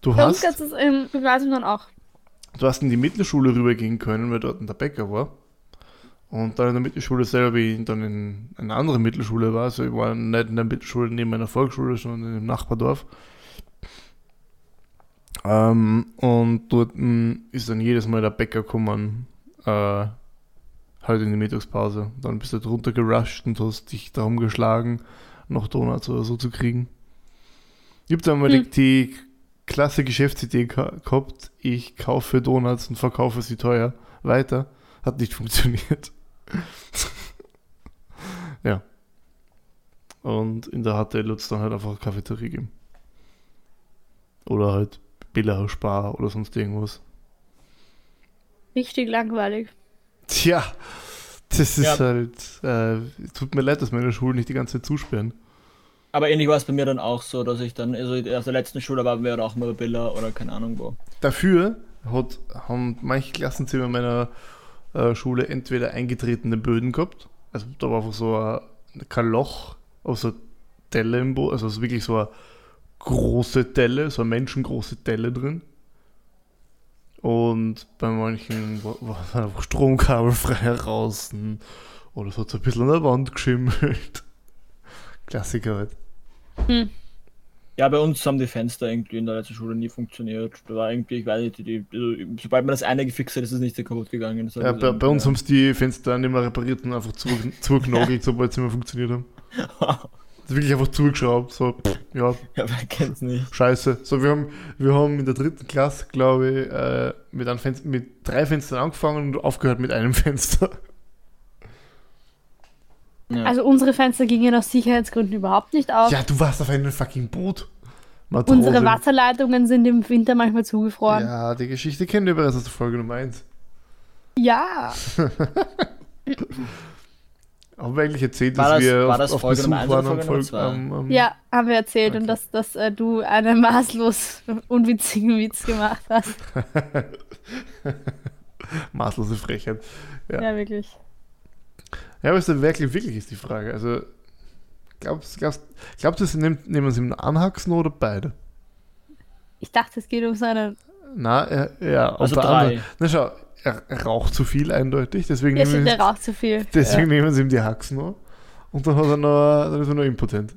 Du Bei uns hast, gab es das im Gymnasium dann auch. du hast in die Mittelschule rübergehen können, weil dort der Bäcker war. Und dann in der Mittelschule selber, wie ich dann in einer anderen Mittelschule war, also ich war nicht in der Mittelschule neben meiner Volksschule, sondern in einem Nachbardorf. Ähm, und dort mm, ist dann jedes Mal der Bäcker gekommen, äh, halt in die Mittagspause. Dann bist du drunter gerusht und hast dich darum geschlagen, noch Donuts oder so zu kriegen. Ich habe dann mal Hm. die, klasse Geschäftsidee geha- gehabt, ich kaufe Donuts und verkaufe sie teuer weiter. Hat nicht funktioniert. ja. Und in der HTL hat es dann halt einfach Cafeterie gegeben. Oder halt Billa Spar oder sonst irgendwas. Richtig langweilig. Tja, das ist Ja. halt. Äh, tut mir leid, dass meine Schulen nicht die ganze Zeit zusperren. Aber ähnlich war es bei mir dann auch so, dass ich dann, also auf der letzten Schule waren wir auch mal bei Billa oder keine Ahnung wo. Dafür hat, haben manche Klassenzimmer meiner äh, Schule entweder eingetretene Böden gehabt, also da war einfach so ein, kein Loch, aber so eine Delle im Boden, also so wirklich so eine große Delle, so eine menschengroße Delle drin. Und bei manchen war, war einfach Stromkabel frei draußen oder es hat so ein bisschen an der Wand geschimmelt. Klassiker halt. Ja, bei uns haben die Fenster irgendwie in der letzten Schule nie funktioniert. Da war irgendwie, ich weiß nicht, die, die, sobald man das eine gefixt hat, ist es nicht so kaputt gegangen. Das Ja, bei, bei uns haben es die Fenster nicht mehr repariert und einfach zu, zugenagelt, sobald sie mehr funktioniert haben. Das ist wirklich einfach zugeschraubt. So, pff, ja, ja, wer kennt's nicht. scheiße. So, wir haben, wir haben in der dritten Klasse, glaube ich, äh, mit, einem Fenster, mit drei Fenstern angefangen und aufgehört mit einem Fenster. Ja. Also unsere Fenster gingen aus Sicherheitsgründen überhaupt nicht auf. Ja, du warst auf einem fucking Boot. Matrose. Unsere Wasserleitungen sind im Winter manchmal zugefroren. Ja, die Geschichte kennen wir bereits aus der Folge Nummer 1. Ja. Haben wir eigentlich erzählt, War dass das- wir war auf, das auf Besuch waren am Folge am, am, Ja, haben wir erzählt und Okay. dass, dass äh, du einen maßlos unwitzigen Witz gemacht hast. Maßlose Frechheit. Ja. Ja, wirklich. Ja, aber ist der wirklich, wirklich ist die Frage. Also, glaubst, glaubst, glaubst du, sie nimmt, nehmen sie einen Anhaxen oder beide? Ich dachte, es geht um so einen. Na, er, ja, Also unter drei. anderem. Na schau, er, er raucht zu viel eindeutig, deswegen, Ja, nehmen, der raucht zu viel. deswegen nehmen sie ihm die Haxen noch. Und dann, hat er noch, dann ist er noch impotent.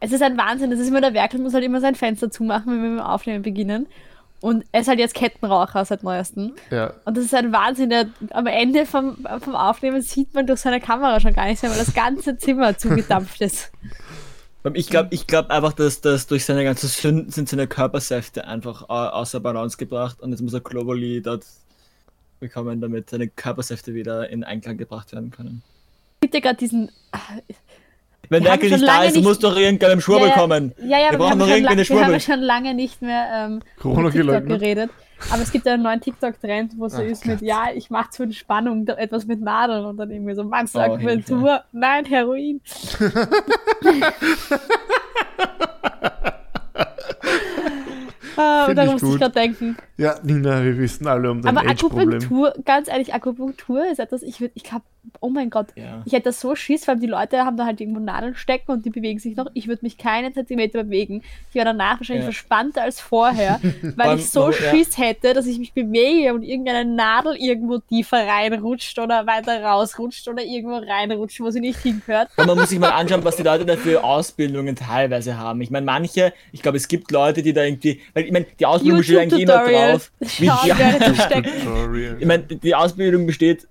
Es ist ein Wahnsinn. Das ist immer der Werkel, muss halt immer sein Fenster zumachen, wenn wir mit dem Aufnehmen beginnen. Und er ist halt jetzt Kettenraucher seit neuestem. Ja, Und das ist ein Wahnsinn. Der, am Ende vom, vom Aufnehmen sieht man durch seine Kamera schon gar nichts mehr, weil das ganze Zimmer zugedampft ist. Ich glaube ich glaub einfach, dass das durch seine ganzen Sünden sind seine Körpersäfte einfach au- außer Balance gebracht und jetzt muss er globally dort bekommen, damit seine Körpersäfte wieder in Einklang gebracht werden können. Es gibt ja gerade diesen. Wenn Merkel nicht da ist, du nicht- musst doch irgendeinen Schwurbel Ja, ja. kommen. Ja, ja, Wir aber wir haben, noch lang, wir haben schon lange nicht mehr ähm, Corona TikTok geleugnet. geredet. Aber es gibt einen neuen TikTok-Trend, wo so Ach ist mit, Gott. ja, ich mache zur Entspannung da- etwas mit Nadeln und dann irgendwie so, meinst du Oh? Nein, Heroin. ah, und darum ich muss ich gerade denken. Ja, Nina, wir wissen alle um dein Aber. Akupunktur, ganz ehrlich, Akupunktur ist etwas, ich würde, ich glaube, oh mein Gott, Ja. ich hätte das so Schiss, weil die Leute haben da halt irgendwo Nadeln stecken und die bewegen sich noch. Ich würde mich keinen Zentimeter bewegen. Ich wäre danach wahrscheinlich Ja. verspannter als vorher, weil ich so ja. Schiss hätte, dass ich mich bewege und irgendeine Nadel irgendwo tiefer reinrutscht oder weiter rausrutscht oder irgendwo reinrutscht, wo sie nicht hingehört. Und man muss sich mal anschauen, was die Leute da für Ausbildungen teilweise haben. Ich meine, manche, ich glaube, es gibt Leute, die da irgendwie, weil ich meine, die Ausbildung besteht eigentlich immer YouTube-Tutorial. Drauf. Wie, zu stecken. Ich meine, die Ausbildung besteht,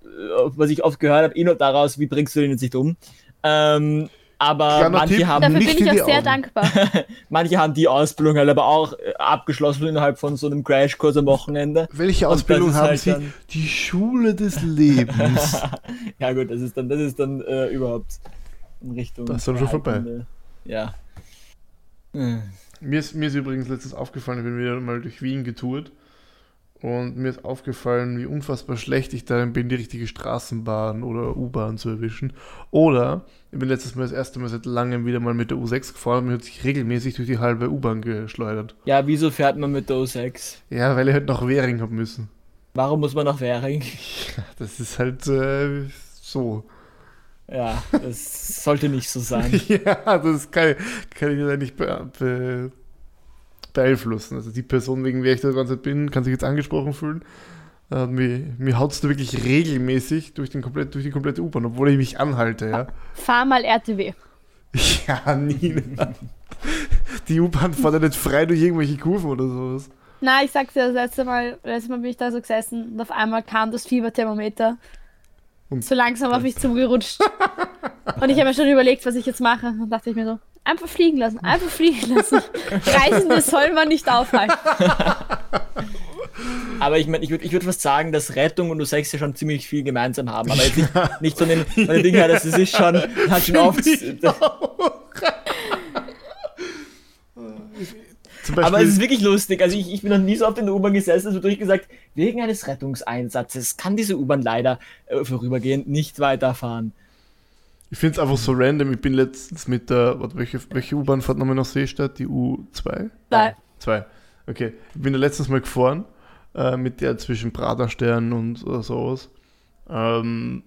was ich oft gehört habe, eh nur daraus, wie bringst du den jetzt nicht um. Ähm, aber Kleiner manche Tipp. haben Dafür nicht bin in ich die auch sehr Augen. dankbar. Manche haben die Ausbildung halt aber auch äh, abgeschlossen innerhalb von so einem Crashkurs am Wochenende. Welche Ausbildung haben halt Sie? Die Schule des Lebens. Ja gut, das ist dann, das ist dann äh, überhaupt in Richtung. Das ist dann schon vorbei. Ja. Hm. Mir ist, mir ist übrigens letztens aufgefallen, ich bin wieder mal durch Wien getourt Und mir ist aufgefallen, wie unfassbar schlecht ich darin bin, die richtige Straßenbahn oder U-Bahn zu erwischen. Oder ich bin letztes Mal das erste Mal seit langem wieder mal mit der U6 gefahren und hat sich regelmäßig durch die halbe U-Bahn geschleudert. Ja, wieso fährt man mit der U6? Ja, weil ich halt nach Währing hab müssen. Warum muss man nach Währing? Das ist halt äh, so. Ja, das sollte nicht so sein. ja, das kann, kann ich ja nicht be be beeinflussen. Also die Person, wegen der ich da die ganze Zeit bin, kann sich jetzt angesprochen fühlen. Äh, mir mir haut es da wirklich regelmäßig durch, den komplett, durch die komplette U-Bahn, obwohl ich mich anhalte, ja. Fahr mal RTW. Ja, nie. Die U-Bahn fährt ja nicht frei durch irgendwelche Kurven oder sowas. Na, ich sag's dir, das letzte Mal, letztes Mal bin ich da so gesessen und auf einmal kam das Fieberthermometer Und- so langsam auf mich zugerutscht. und ich habe mir schon überlegt, was ich jetzt mache. Und dachte ich mir so, einfach fliegen lassen, einfach fliegen lassen. Reisende soll man nicht aufhalten. Aber ich meine, ich würde ich würd fast sagen, dass Rettung und U6 ja schon ziemlich viel gemeinsam haben. Aber jetzt nicht, nicht so den, von den Dingen her, dass es ist schon, hat schon oft. Zum Beispiel, Aber es ist wirklich lustig. Also ich, ich bin noch nie so oft in der U-Bahn gesessen, es wird durchgesagt, wegen eines Rettungseinsatzes kann diese U-Bahn leider äh, vorübergehend nicht weiterfahren. Ich finde es einfach so random. Ich bin letztens mit der, warte, welche, welche U-Bahn fährt nochmal nach Seestadt? Die U2? Nein. Zwei. Okay. Ich bin da letztens mal gefahren, äh, mit der zwischen Praterstern und oder sowas. Ähm,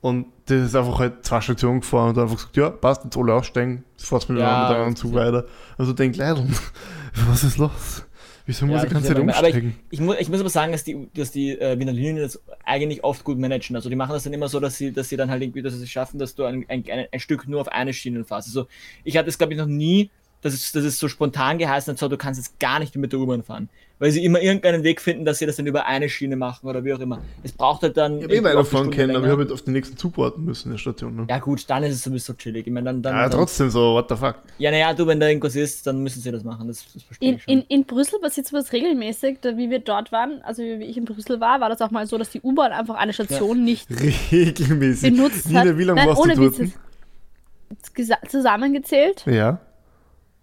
und das ist einfach halt zwei Stationen gefahren und einfach gesagt, ja, passt, jetzt alle aussteigen, du mit, Ja, ja, mit einem Zug weiter. Also denk leider, was ist los? Wieso muss Ja, ich ja- aber umsteigen? Ich, mu ich muss aber sagen, dass die, dass die äh, Wiener Linien das eigentlich oft gut managen. Also die machen das dann immer so, dass sie, dass sie dann halt irgendwie, dass sie es schaffen, dass du ein, ein, ein, ein Stück nur auf eine Schiene fährst. Also ich hatte es, glaube ich, noch nie, dass es, dass es so spontan geheißen hat, so, du kannst jetzt gar nicht mit der U-Bahn fahren. Weil sie immer irgendeinen Weg finden, dass sie das dann über eine Schiene machen oder wie auch immer. Es braucht halt dann. Ich habe eh irgendwie weiter auch eine fahren können, aber ich habe halt auf den nächsten Zug warten müssen in der Station. Ne? Ja gut, dann ist es sowieso chillig. Ich meine, dann, dann, Ja, dann, trotzdem so, what the fuck. Ja, naja, du, wenn da irgendwas ist, dann müssen sie das machen. Das, das verstehe In, ich schon. in, in Brüssel passiert sowas regelmäßig, da, wie wir dort waren, also wie ich in Brüssel war, war das auch mal so, dass die U-Bahn einfach eine Station nicht Regelmäßig. benutzt Nina, hat. wie lange Nein, warst ohne du dort? Jetzt zusammengezählt, Ja,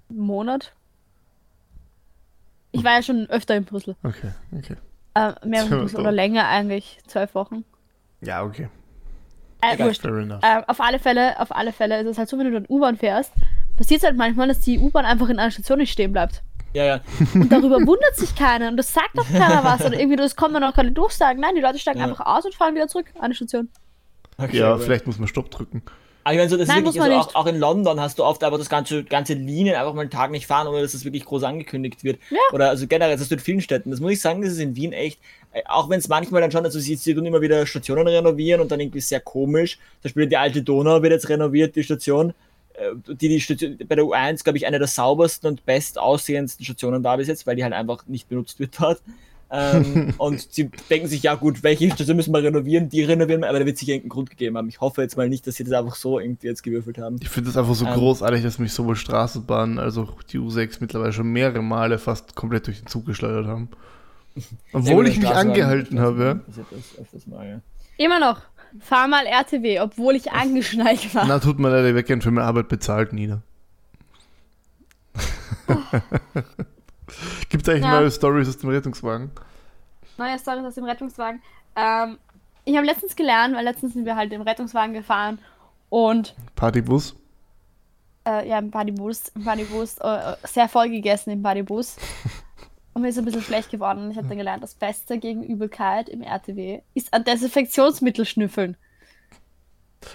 Monat. Ich war ja schon öfter in Brüssel. okay, okay. Äh, mehr in Brüssel oder länger eigentlich, zwölf Wochen. Ja, okay. Äh, wurscht. Äh, auf alle Fälle, auf alle Fälle ist es halt so, wenn du dann U-Bahn fährst, passiert es halt manchmal, dass die U-Bahn einfach in einer Station nicht stehen bleibt. Ja, ja. Und darüber wundert sich keiner und das sagt doch keiner was. Oder irgendwie, das kommt man auch keine durchsagen. Nein, die Leute steigen Ja. einfach aus und fahren wieder zurück an eine Station. Okay, ja, aber- vielleicht muss man Stopp drücken. Aber ich meine, so, das Nein, ist wirklich, also auch, auch in London hast du oft aber das ganze, ganze Linien einfach mal einen Tag nicht fahren, ohne dass das wirklich groß angekündigt wird. Ja. Oder also generell, das hast du in vielen Städten. Das muss ich sagen, das ist in Wien echt, äh, auch wenn es manchmal dann schon, also sie, tun immer wieder Stationen renovieren und dann irgendwie sehr komisch. Zum Beispiel die alte Donau wird jetzt renoviert, die Station. äh, Die, die Station bei der U1, glaube ich, eine der saubersten und best aussehendsten Stationen da bis jetzt, weil die halt einfach nicht benutzt wird dort. Ähm, und sie denken sich, ja gut, welche Station müssen wir renovieren? Die renovieren wir, aber da wird sich irgendeinen Grund gegeben haben. Ich hoffe jetzt mal nicht, dass sie das einfach so irgendwie jetzt gewürfelt haben. Ich finde es einfach so Ähm. großartig, dass mich sowohl Straßenbahn als auch die U6 mittlerweile schon mehrere Male fast komplett durch den Zug geschleudert haben. Obwohl ich mich angehalten habe. das mal, ja. Immer noch. Fahr mal RTW, obwohl ich angeschnallt war. Na, tut mir leid, ich werde gern für meine Arbeit bezahlt, Nina. Gibt es eigentlich Ja. neue Stories aus dem Rettungswagen? Neue Stories aus dem Rettungswagen. Ähm, ich habe letztens gelernt, weil letztens sind wir halt im Rettungswagen gefahren und Partybus? äh, ja, im Partybus, im Partybus äh, sehr voll gegessen im Partybus. Und mir ist ein bisschen schlecht geworden. Ich habe dann gelernt, das Beste gegen Übelkeit im RTW ist an Desinfektionsmittel schnüffeln.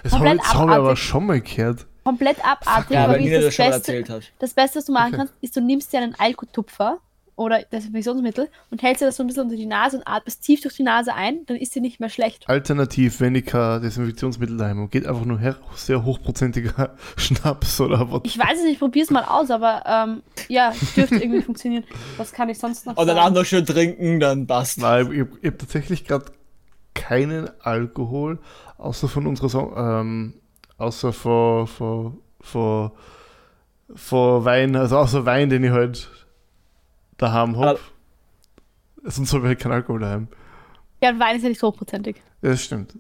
Das habe ich, hab ich aber schon mal gehört. Komplett abartig, Ja, aber wie das das schon Beste, erzählt hat. das Beste, was du machen kannst, ist, du nimmst dir einen Alkotupfer oder Desinfektionsmittel und hältst dir das so ein bisschen unter die Nase und atmest tief durch die Nase ein, dann ist dir nicht mehr schlecht. Alternativ, wenn ich kein Desinfektionsmittel daheim habe, geht einfach nur her, sehr hochprozentiger Schnaps oder was. Ich weiß es nicht, probier's mal aus, aber ähm, ja, dürfte irgendwie funktionieren. Was kann ich sonst noch Und danach noch schön trinken, dann passt. Nein, ich, ich, habe tatsächlich gerade keinen Alkohol, außer von unserer Song, ähm, außer vor, vor, vor, vor Wein, also außer Wein, den ich halt daheim habe. Aber- Sonst habe ich halt keinen Alkohol daheim. Ja, und Wein ist ja nicht so hochprozentig. Ja, das stimmt.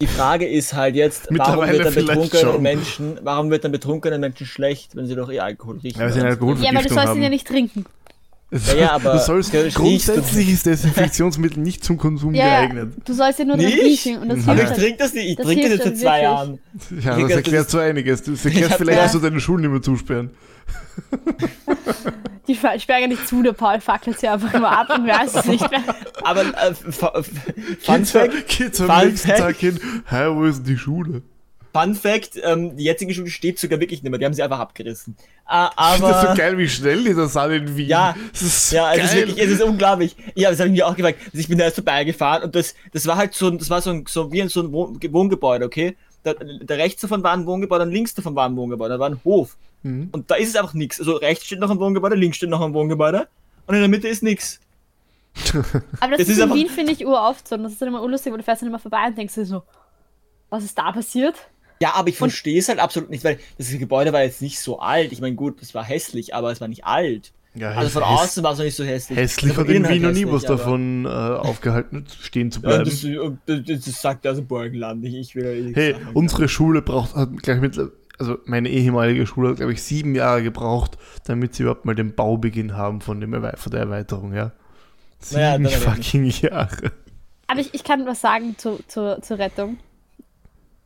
Die Frage ist halt jetzt, warum wird dann betrunkenen schon. Menschen, warum wird dann betrunkenen Menschen schlecht, wenn sie doch eh Alkohol riechen? Ja, weil sie eine Ja, weil du sollst ihn ja nicht trinken. Ja, ja, aber du sollst, du- grundsätzlich ist Desinfektionsmittel nicht zum Konsum Ja, geeignet. du sollst ja nur dran Nicht? riechen und das Aber ich halt. trinke das nicht, ich Das trinke das jetzt seit zwei wirklich. Jahren. Ja, das das erklärt so einiges. Das erklärt vielleicht, ja. dass du deine Schulen nicht mehr zusperren. Die sperren nicht zu, der Paul fackelt sie einfach nur ab und weiß es nicht mehr. Aber äh, Fun Kids, Fact, Kids am nächsten. Tag hin, hey, wo ist denn die Schule? Fun Fact, ähm, die jetzige Schule steht sogar wirklich nicht mehr, die haben sie einfach abgerissen. Ich finde das so aber, geil, wie schnell die das sind in Wien. Ja. das ist so ja, es ist wirklich, es ist unglaublich. Ja, das habe ich mir auch gefragt. Also ich bin da erst vorbeigefahren und das, das war halt so, ein- das war so, ein, so wie ein, so ein Wohn Wohngebäude, okay? Da, da rechts davon war ein Wohngebäude und links davon war ein Wohngebäude, da war ein Hof. Mhm. Und da ist es einfach nichts. Also rechts steht noch ein Wohngebäude, links steht noch ein Wohngebäude und in der Mitte ist nichts. Aber das, Das ist, ist in einfach- Wien, finde ich, uroft so. Und das ist dann immer unlustig, weil du fährst dann immer vorbei und denkst dir so, was ist da passiert? Ja, aber ich verstehe es halt absolut nicht, weil das Gebäude war jetzt nicht so alt. Ich meine, gut, es war hässlich, aber es war nicht alt. Ja, Also von außen war es noch nicht so hässlich. Hässlich Also hat in innen Wien noch nie was davon äh, aufgehalten, stehen zu Ja, bleiben. das, das, das, das sagt also Burgenland. Ich, ich will ja eh nichts hey, sagen. unsere Schule braucht, hat gleich mit, also meine ehemalige Schule hat, glaube ich, sieben Jahre gebraucht, damit sie überhaupt mal den Baubeginn haben von, dem Erwei von der Erweiterung, ja. Sieben Naja, dann fucking Jahre. Aber ich, ich kann was sagen zu, zu, zur Rettung.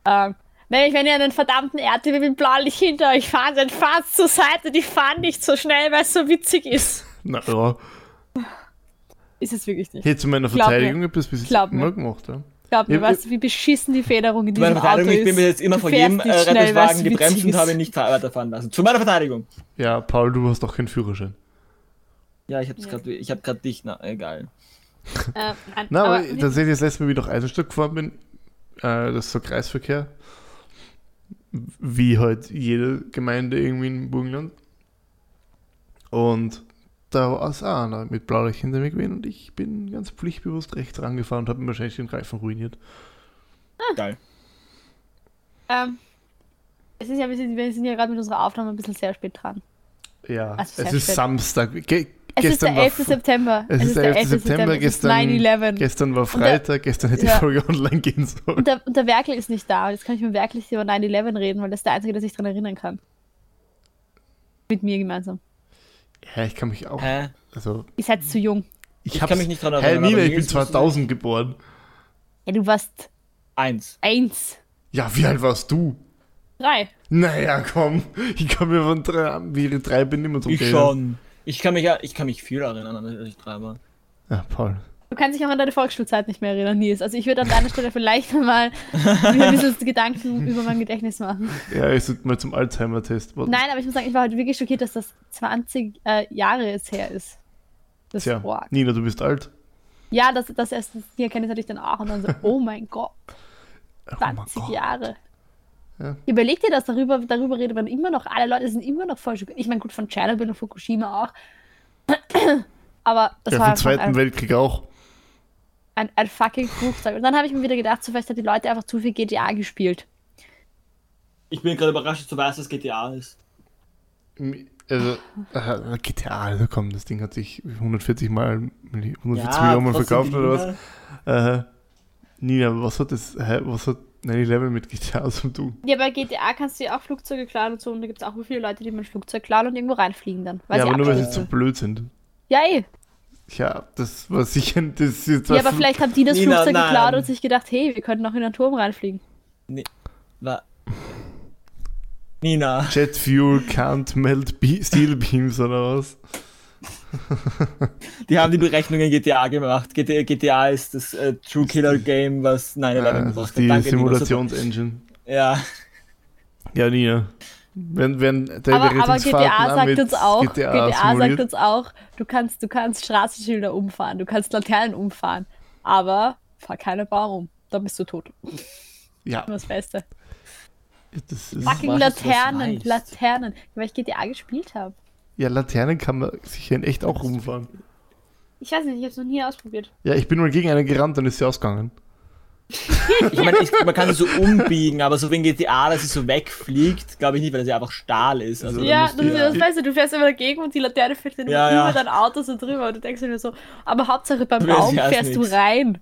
Ähm, nämlich, wenn ihr einen verdammten RTW mit Blaulicht hinter euch fahrt, dann fahrt zur Seite, die fahren nicht so schnell, weil es so witzig ist. Na ja. Ist es wirklich nicht. Hey, zu meiner. Verteidigung habe ich das bis jetzt immer gemacht, ja. Glaub mir, Ja, weißt du, wie beschissen die Federung in diesem Auto ich bin ist? mir jetzt immer vor fährst jedem äh, Rettungswagen gebremst und ist. habe ihn nicht weiterfahren lassen. Zu meiner Verteidigung. Ja, Paul, du hast doch keinen Führerschein. Ja, ich habe Ja. gerade ich hab grad dich, na, egal. Äh, nein, Na, aber, aber tatsächlich das letzte Mal, wie ich nach Eisenstadt gefahren bin, äh, das ist so Kreisverkehr, wie halt jede Gemeinde irgendwie im Burgenland. Und da war es auch einer mit Blaulicht hinter mir gewesen und ich bin ganz pflichtbewusst rechts rangefahren und habe mir wahrscheinlich den Reifen ruiniert. Geil. ähm, es ist ja, wir sind, wir sind ja gerade mit unserer Aufnahme ein bisschen sehr spät dran. Ja, Also es ist spät. Samstag. Ge Es gestern ist der 11. war, September. Es ist der 11. September, es gestern- 9-11. gestern war der- Freitag, gestern hätte Ja. die Folge online gehen sollen. Und der, und der Werkel ist nicht da. Und Jetzt kann ich mit Werkel über 9-11 reden, weil das ist der Einzige, der sich daran erinnern kann. Mit mir gemeinsam. Ja, ich kann mich auch. Hä? Also, Ihr seid zu jung. ich, Ich kann mich nicht dran Hey, erinnern, Nina, aber ich bin Nils muss- 2000 geboren. Ja, du warst Eins. eins. Ja, wie alt warst du? Drei. Naja, komm. Ich kann mir von drei, wie ich drei bin, immer so Ich schon. Ich kann mich ja, ich kann mich viel erinnern, als ich drei war. Ja, Paul. Du kannst dich auch an deine Volksschulzeit nicht mehr erinnern, Nils. Also ich würde an deiner Stelle vielleicht mal mir ein bisschen Gedanken über mein Gedächtnis machen. Ja, ich sollte mal zum Alzheimer-Test. Nein, aber ich muss sagen, ich war heute wirklich schockiert, dass das 20 äh, Jahre jetzt her ist. Das Tja, arg. Nina, du bist alt. Ja, das, das erst, die Erkenntnis hatte ich dann auch und dann so, oh mein Gott, Oh mein 20 Gott. Jahre. Ja. Überleg dir das, darüber, darüber redet man immer noch, alle Leute sind immer noch voll schockiert. Ich meine, gut, von Tschernobyl und Fukushima auch. Aber das Ja, war vom Zweiten ein, Weltkrieg auch. ein, ein fucking Flugzeug. Und dann habe ich mir wieder gedacht, so vielleicht hat die Leute einfach zu viel GTA gespielt. Ich bin gerade überrascht, dass du weißt, was GTA ist. Also, äh, GTA, also komm, das Ding hat sich 140 Mal, 140 Ja, Millionen Mal verkauft oder was? Äh, Nina, was hat das, hä, was hat 9-11 mit GTA zu tun? Ja, bei GTA kannst du ja auch Flugzeuge klauen und so. Und da gibt es auch viele Leute, die ein Flugzeug klauen und irgendwo reinfliegen dann. Weil ja, aber nur weil sie zu blöd sind. Ja, eh. Ja, das war sicher, das ist Ja, aber vielleicht haben die das Nina, Flugzeug nein. geklaut und sich gedacht, hey, wir könnten auch in einen Turm reinfliegen. Wa- Nina. Jet Fuel can't melt be Steel Beams oder was? Die haben die Berechnung in GTA gemacht. GTA, GTA ist das äh, True Killer Game, was 9-11 Äh, das gemacht ist hat. die Danke, Simulationsengine. Ja. Ja, Nina. Wenn, wenn der Aber, aber GTA sagt uns auch, GTA, GTA, sagt uns auch, du kannst, du kannst Straßenschilder umfahren, du kannst Laternen umfahren, aber fahr keine Baum um, dann bist du tot. Ja, Das Beste. das ist, Fucking Laternen. Laternen, weil ich GTA gespielt habe. Ja, Laternen kann man sicher in echt auch rumfahren. Ich weiß nicht, ich habe es noch nie ausprobiert. Ja, ich bin mal gegen eine gerannt, dann ist sie ausgegangen. Ich meine, ich, man kann sie so umbiegen, aber so wegen GTA, dass sie so wegfliegt, glaube ich nicht, weil sie einfach Stahl ist. Also, Ja, du- das weißt du, du fährst immer dagegen und die Laterne fährt dann Ja, immer ja. über dein Auto so drüber und du denkst dir so, aber Hauptsache beim Du Baum ja fährst du nichts. rein.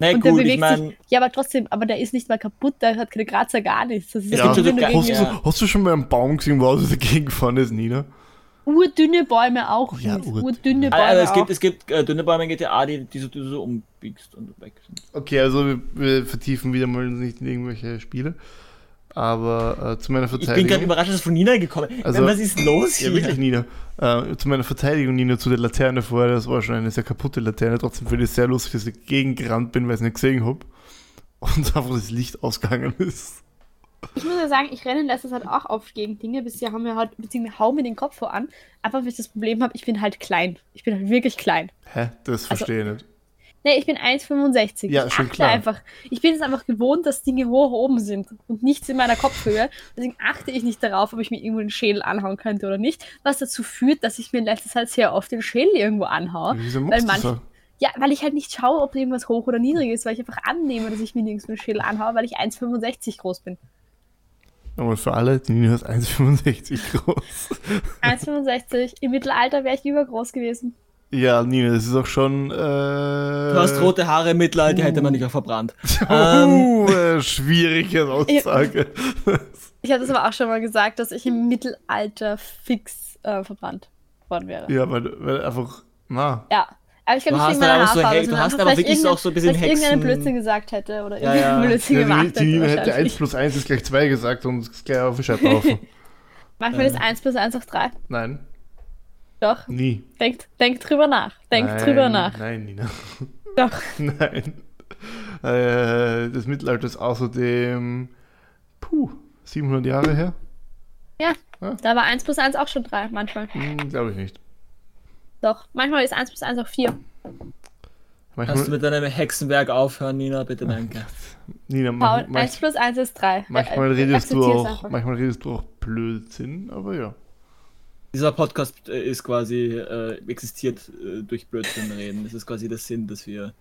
Na und der gut, ich bewegt meine, sich. Ja, aber trotzdem, aber der ist nicht mal kaputt, der hat keine Kratzer, gar nichts. Das ist ja, du gegen, Hast, Ja. du, hast du schon mal einen Baum gesehen, wo er dagegen gefahren ist, Nina? Urdünne Bäume auch. Ja, ur- urdünne Bäume Also es gibt, es gibt äh, dünne Bäume in GTA, die, die, so, die du so umbiegst und weg sind. Okay, also wir, wir vertiefen wieder mal nicht in irgendwelche Spiele. Aber äh, zu meiner Ich bin Verteidigung. gerade überrascht, dass es von Nina gekommen ist. Also- Was ist los hier? Ja, wirklich, Nina. Äh, zu meiner Verteidigung, Nina, zu der Laterne vorher, das war schon eine sehr kaputte Laterne. Trotzdem finde ich es sehr lustig, dass ich gegengerannt bin, weil ich es nicht gesehen habe. Und einfach das Licht ausgegangen ist. Ich muss ja sagen, ich renne in letzter Zeit auch oft gegen Dinge. Bisher haben wir halt, beziehungsweise hau mir den Kopf vor an. Einfach weil ich das Problem habe, ich bin halt klein. Ich bin halt wirklich klein. Hä? Das Also- verstehe ich nicht. Nee, ich bin 1,65. Ja, ich schon klar. einfach. Ich bin es einfach gewohnt, dass Dinge hoch oben sind und nichts in meiner Kopfhöhe. Deswegen achte ich nicht darauf, ob ich mir irgendwo den Schädel anhauen könnte oder nicht. Was dazu führt, dass ich mir in letzter Zeit sehr oft den Schädel irgendwo anhaue. Wieso weil manch- so? Ja, weil ich halt nicht schaue, ob irgendwas hoch oder niedrig ist, weil ich einfach annehme, dass ich mir nirgends den Schädel anhaue, weil ich 1,65 groß bin. Nochmal für alle, die Nina ist 1,65 groß. 1,65. Im Mittelalter wäre ich übergroß gewesen. Ja, Nina, das ist auch schon. Äh, Du hast rote Haare im Mittelalter, die hätte man nicht auch verbrannt. Uh, äh, schwierige Aussage. Ich habe das aber auch schon mal gesagt, dass ich im Mittelalter fix äh, verbrannt worden wäre. ja, weil, weil einfach. Na. Ja. Aber ich glaube hast wegen meiner aber so Haarfarbe, He- du hast aber wirklich so auch so ein bisschen vielleicht irgendeinen Hexen- Blödsinn gesagt hätte oder Ja, irgendeinen ja. Blödsinn Ja, gemacht die, die hätte. hätte 1 wahrscheinlich. plus 1 ist gleich 2 gesagt und ist gleich auf den Scheiterhaufen. Manchmal ist 1 plus 1 auch 3. Nein, Doch. nie. Denkt, denkt drüber nach. Denkt nein, drüber nach. Nein, Nina. Doch. Nein. Äh, das Mittelalter ist außerdem. Puh, 700 Jahre her? Da war 1 plus 1 auch schon 3, manchmal. Hm, Glaube ich nicht. Doch. Manchmal ist 1 plus 1 auch 4. Manchmal, Kannst du mit deinem Hexenwerk aufhören, Nina? Bitte danke. Nina, Paul, mach, 1 manch, plus 1 ist 3. manchmal, redest du auch, manchmal redest du auch Blödsinn, aber ja. Dieser Podcast äh, ist quasi, äh, existiert äh, durch Blödsinn reden. Das ist quasi der Sinn, dass wir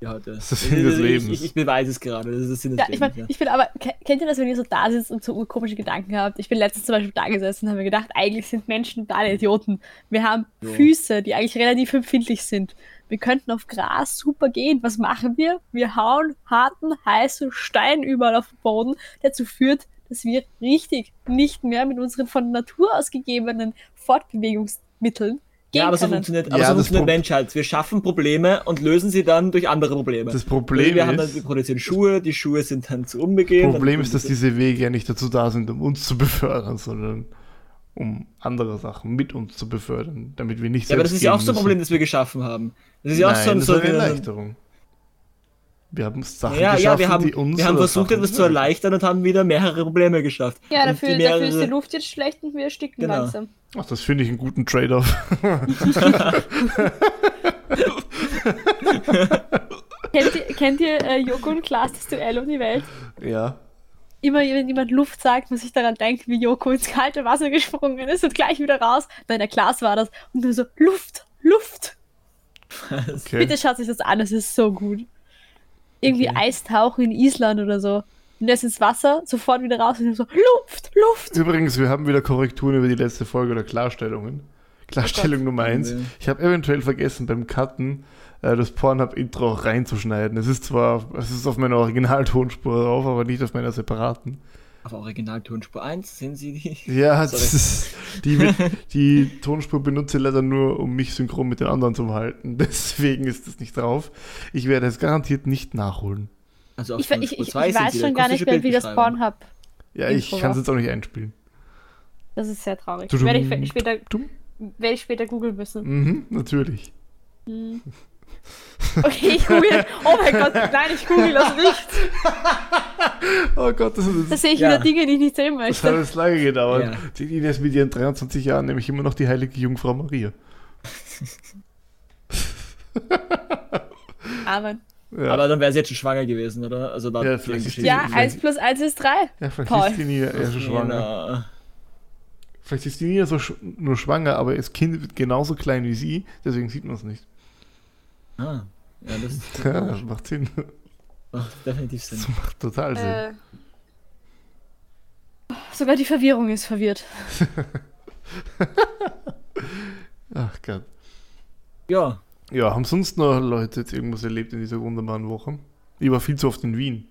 hier heute. Das ist der Sinn des Ich- Lebens. Ich, ich beweise es gerade. Das ist der Sinn des Ja, ich, mein, Lebens. ich bin aber, ke- kennt ihr das, wenn ihr so da sitzt und so urkomische Gedanken habt? Ich bin letztens zum Beispiel da gesessen und habe mir gedacht, eigentlich sind Menschen totale Idioten. Wir haben Ja. Füße, die eigentlich relativ empfindlich sind. Wir könnten auf Gras super gehen. Was machen wir? Wir hauen harten, heißen Stein überall auf den Boden, der dazu führt, dass wir richtig nicht mehr mit unseren von Natur aus gegebenen Fortbewegungsmitteln Ja, aber so können. funktioniert, Ja, aber so das funktioniert Pro- Menschheit. Wir schaffen Probleme und lösen sie dann durch andere Probleme. Das Problem wir, haben dann, ist- wir produzieren Schuhe, die Schuhe sind dann zu unbequem. Problem dann- ist, dass diese Wege ja nicht dazu da sind, um uns zu befördern, sondern um andere Sachen mit uns zu befördern, damit wir nicht Ja, aber das ist ja auch so ein. Problem, das wir geschaffen haben. Das ist ja auch Nein, so ein das so ist eine ein- Erleichterung. Wir haben Sachen Ja, geschaffen, ja, wir haben, die uns wir haben versucht, Sachen- etwas zu erleichtern und haben wieder mehrere Probleme geschafft. ja, dafür, die dafür ist die mehrere- Luft jetzt schlecht und wir ersticken Genau. langsam. Ach, das finde ich einen guten Trade-off. Kennt ihr, kennt ihr äh, Joko und Klaas das Duell um die Welt? ja. Immer wenn jemand Luft sagt, muss ich daran denken, wie Joko ins kalte Wasser gesprungen ist und gleich wieder raus. Nein, der Klaas war das. Und nur so, Luft, Luft. Okay. Bitte schaut sich das an, das ist so gut. Irgendwie Okay. Eistauchen in Island oder so. Und ist ins Wasser, sofort wieder raus und so, Luft, Luft. Übrigens, wir haben wieder Korrekturen über die letzte Folge oder Klarstellungen. Klarstellung Nummer eins. Ich habe eventuell vergessen, beim Cutten äh, das Pornhub-Intro reinzuschneiden. Es ist zwar, es ist auf meiner Originaltonspur drauf, aber nicht auf meiner separaten. Auf Original-Tonspur 1 sehen Sie die. Ja, ist, die, wird- die Tonspur benutze ich leider nur, um mich synchron mit den anderen zu halten. Deswegen ist das nicht drauf. Ich werde es garantiert nicht nachholen. Also auf Ich, ich, ich, Tonspur ich 2 sind weiß schon gar nicht mehr, wie das Pornhub. Ja, ich kann es jetzt auch nicht einspielen. Das ist sehr traurig. Werde ich später, werde ich später googeln müssen. Mhm, natürlich. Okay, ich google. Oh mein Gott, nein, ich google das nicht. Oh Gott, das, Da ist, sehe ich Ja. wieder Dinge, die ich nicht sehen das hat möchte. jetzt lange gedauert. Ja. Die Ines mit ihren 23 Jahren nämlich immer noch die heilige Jungfrau Maria. Amen. Ja, Aber dann wäre sie jetzt schon schwanger gewesen, oder? Also laut Ja, vielleicht ist die- Ja, vielleicht- 1 plus 1 ist 3. ja vielleicht Paul. ist die Nina eher schon schwanger. Genau. Vielleicht ist die Nina so sch nur schwanger, aber das Kind wird genauso klein wie sie, deswegen sieht man es nicht. Ah, ja, das, Ja, das macht Sinn. macht definitiv Sinn. Das macht total Sinn. Äh, sogar die Verwirrung ist verwirrt. Ach Gott. Ja, Ja, haben sonst noch Leute jetzt irgendwas erlebt in dieser wunderbaren Woche? Ich war viel zu oft in Wien.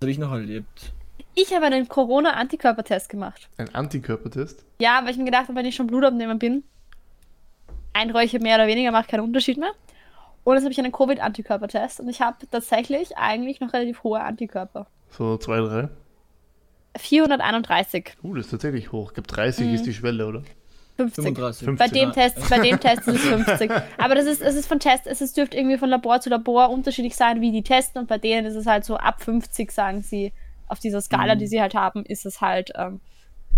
das habe ich noch erlebt. Ich habe einen Corona-Antikörpertest gemacht. Ein Antikörpertest? Ja, weil ich mir gedacht habe, wenn ich schon Blutabnehmer bin, ein mehr oder weniger macht keinen Unterschied mehr. Und jetzt habe ich einen Covid-Antikörpertest und ich habe tatsächlich eigentlich noch relativ hohe Antikörper. So zwei, drei? 431. Uh, das ist tatsächlich hoch. Ich glaube, 30 Mhm. ist die Schwelle, oder? 50. 35. 50. Bei dem Ja. Test, bei dem Test ist es 50. Aber das ist, es ist von Test, es ist, dürfte irgendwie von Labor zu Labor unterschiedlich sein, wie die testen. Und bei denen ist es halt so ab 50, sagen sie, auf dieser Skala, Mhm. die sie halt haben, ist es halt, ähm,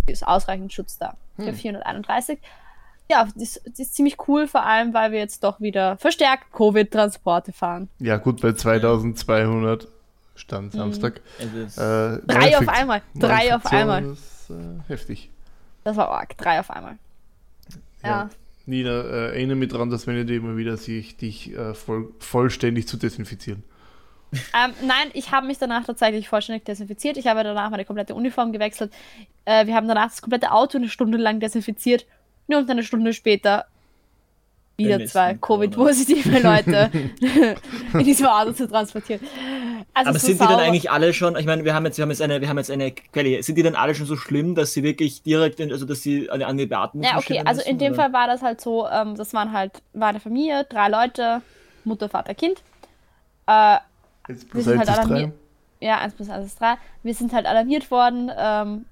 ist ausreichend Schutz da. Ich habe 431. Ja, das, das ist ziemlich cool, vor allem, weil wir jetzt doch wieder verstärkt Covid-Transporte fahren. Ja, gut, bei 2200 Stand Samstag. Es ist, Äh, Mhm. Drei auf einmal. Drei auf einmal. ist äh, heftig. Das war arg. Drei auf einmal. Ja. Nina, äh, erinnere mich daran, dass wenn ich dir immer wieder sehe, dich äh, voll, vollständig zu desinfizieren. Ähm, nein, ich habe mich danach tatsächlich vollständig desinfiziert. Ich habe danach meine komplette Uniform gewechselt. Äh, wir haben danach das komplette Auto eine Stunde lang desinfiziert. Nur um dann eine Stunde später wieder Bemessen zwei. Covid-positive Leute in diesem Auto zu transportieren. Also aber so sind die dann eigentlich alle schon, ich meine, wir haben jetzt, wir haben jetzt eine, wir haben jetzt eine Quelle, sind die dann alle schon so schlimm, dass sie wirklich direkt, in, also dass sie an, an die Beatmung Ja, okay, also in dem Fall war das halt so, ähm, das waren halt, war eine Familie, drei Leute, Mutter, Vater, Kind. Äh, Jetzt Wir sind eins halt mir- ja, 1 plus 1 ist 3. Wir sind halt alarmiert worden, ähm,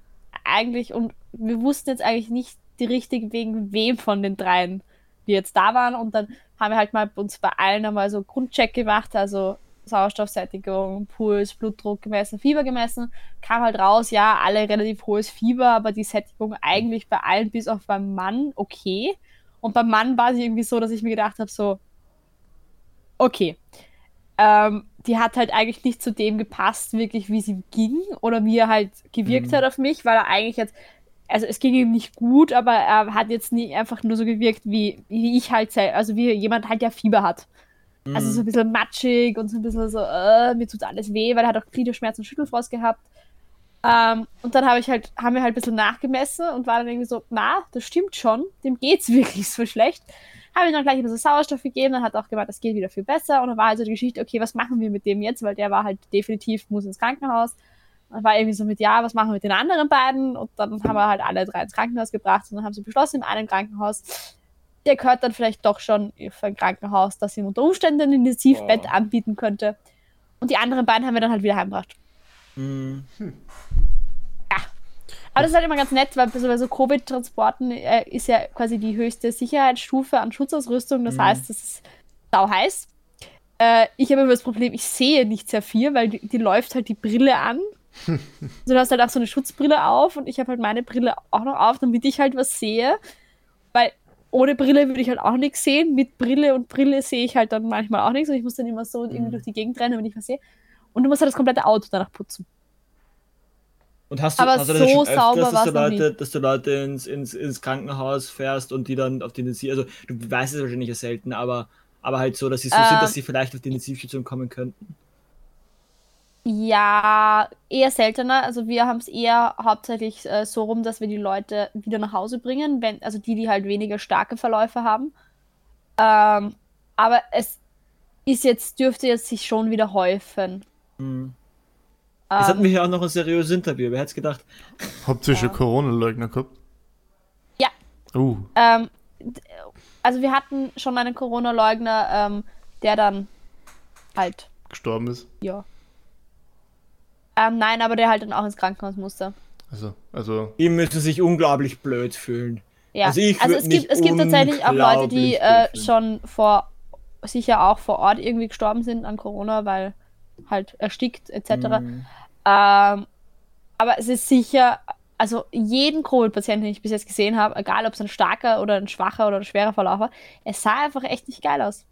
eigentlich, und wir wussten jetzt eigentlich nicht die richtige, wegen wem von den dreien die jetzt da waren. Und dann haben wir halt mal uns bei allen einmal so Grundcheck gemacht, also Sauerstoffsättigung, Puls, Blutdruck gemessen, Fieber gemessen. Kam halt raus, ja, alle relativ hohes Fieber, aber die Sättigung eigentlich bei allen bis auf beim Mann okay. Und beim Mann war es irgendwie so, dass ich mir gedacht habe, so, okay, ähm, die hat halt eigentlich nicht zu dem gepasst, wirklich wie sie ging oder wie er halt gewirkt Mhm. hat auf mich, weil er eigentlich jetzt, also es ging ihm nicht gut, aber er hat jetzt nie einfach nur so gewirkt, wie, wie ich halt, also wie jemand halt, der Fieber hat. Also so ein bisschen matschig und so ein bisschen so, äh, mir tut alles weh, weil er hat auch Gliederschmerzen und Schüttelfrost gehabt. Ähm, und dann habe ich halt, haben wir halt ein bisschen nachgemessen und war dann irgendwie so, na, das stimmt schon, dem geht's wirklich so schlecht. Habe ich dann gleich ein bisschen Sauerstoff gegeben, dann hat er auch gemeint, das geht wieder viel besser. Und dann war also die Geschichte, okay, was machen wir mit dem jetzt? Weil der war halt definitiv, muss ins Krankenhaus. Und war irgendwie so mit, ja, was machen wir mit den anderen beiden? Und dann haben wir halt alle drei ins Krankenhaus gebracht und dann haben sie beschlossen, im einen Krankenhaus, der gehört dann vielleicht doch schon für ein Krankenhaus, das ihm unter Umständen ein Intensivbett Wow. anbieten könnte. Und die anderen beiden haben wir dann halt wieder heimgebracht. Mhm. Aber das ist halt immer ganz nett, weil bei so- bei so Covid-Transporten äh, ist ja quasi die höchste Sicherheitsstufe an Schutzausrüstung. Das Mhm. heißt, es ist sau heiß. Äh, ich habe immer das Problem, ich sehe nicht sehr viel, weil die, die läuft halt die Brille an. also du hast halt auch so eine Schutzbrille auf und ich habe halt meine Brille auch noch auf, damit ich halt was sehe. Weil ohne Brille würde ich halt auch nichts sehen. Mit Brille und Brille sehe ich halt dann manchmal auch nichts und ich muss dann immer so irgendwie Mhm. durch die Gegend rennen, wenn ich was sehe. Und du musst halt das komplette Auto danach putzen. Und hast du, Aber hast du so das schon öfters, sauber dass, du Leute, dass du Leute ins, ins, ins Krankenhaus fährst und die dann auf die Intensiv, also du weißt es wahrscheinlich ja selten, aber, aber halt so, dass sie so Äh. sind, dass sie vielleicht auf die Intensivstation kommen könnten. Ja, eher seltener. Also wir haben es eher hauptsächlich äh, so rum, dass wir die Leute wieder nach Hause bringen, wenn, also die, die halt weniger starke Verläufe haben. Ähm, aber es ist jetzt, dürfte jetzt sich schon wieder häufen. Mhm. Jetzt hatten Ähm, wir hier auch noch ein seriöses Interview, wer hätte es gedacht? Habt ihr schon Ja. Corona-Leugner gehabt? Ja. Uh, ähm, also wir hatten schon einen Corona-Leugner, ähm, der dann halt, gestorben ist. ja. Ähm, nein, aber der halt dann auch ins Krankenhaus musste. Also, also Die müssen sich unglaublich blöd fühlen. Ja, Also ich also es gibt, es gibt tatsächlich auch Leute, die äh, schon vor, sicher auch vor Ort irgendwie gestorben sind an Corona, weil halt erstickt etc. Mhm. Ähm, aber es ist sicher, also jeden Covid-Patienten, den ich bis jetzt gesehen habe, egal ob es ein starker oder ein schwacher oder ein schwerer Verlauf war, es sah einfach echt nicht geil aus.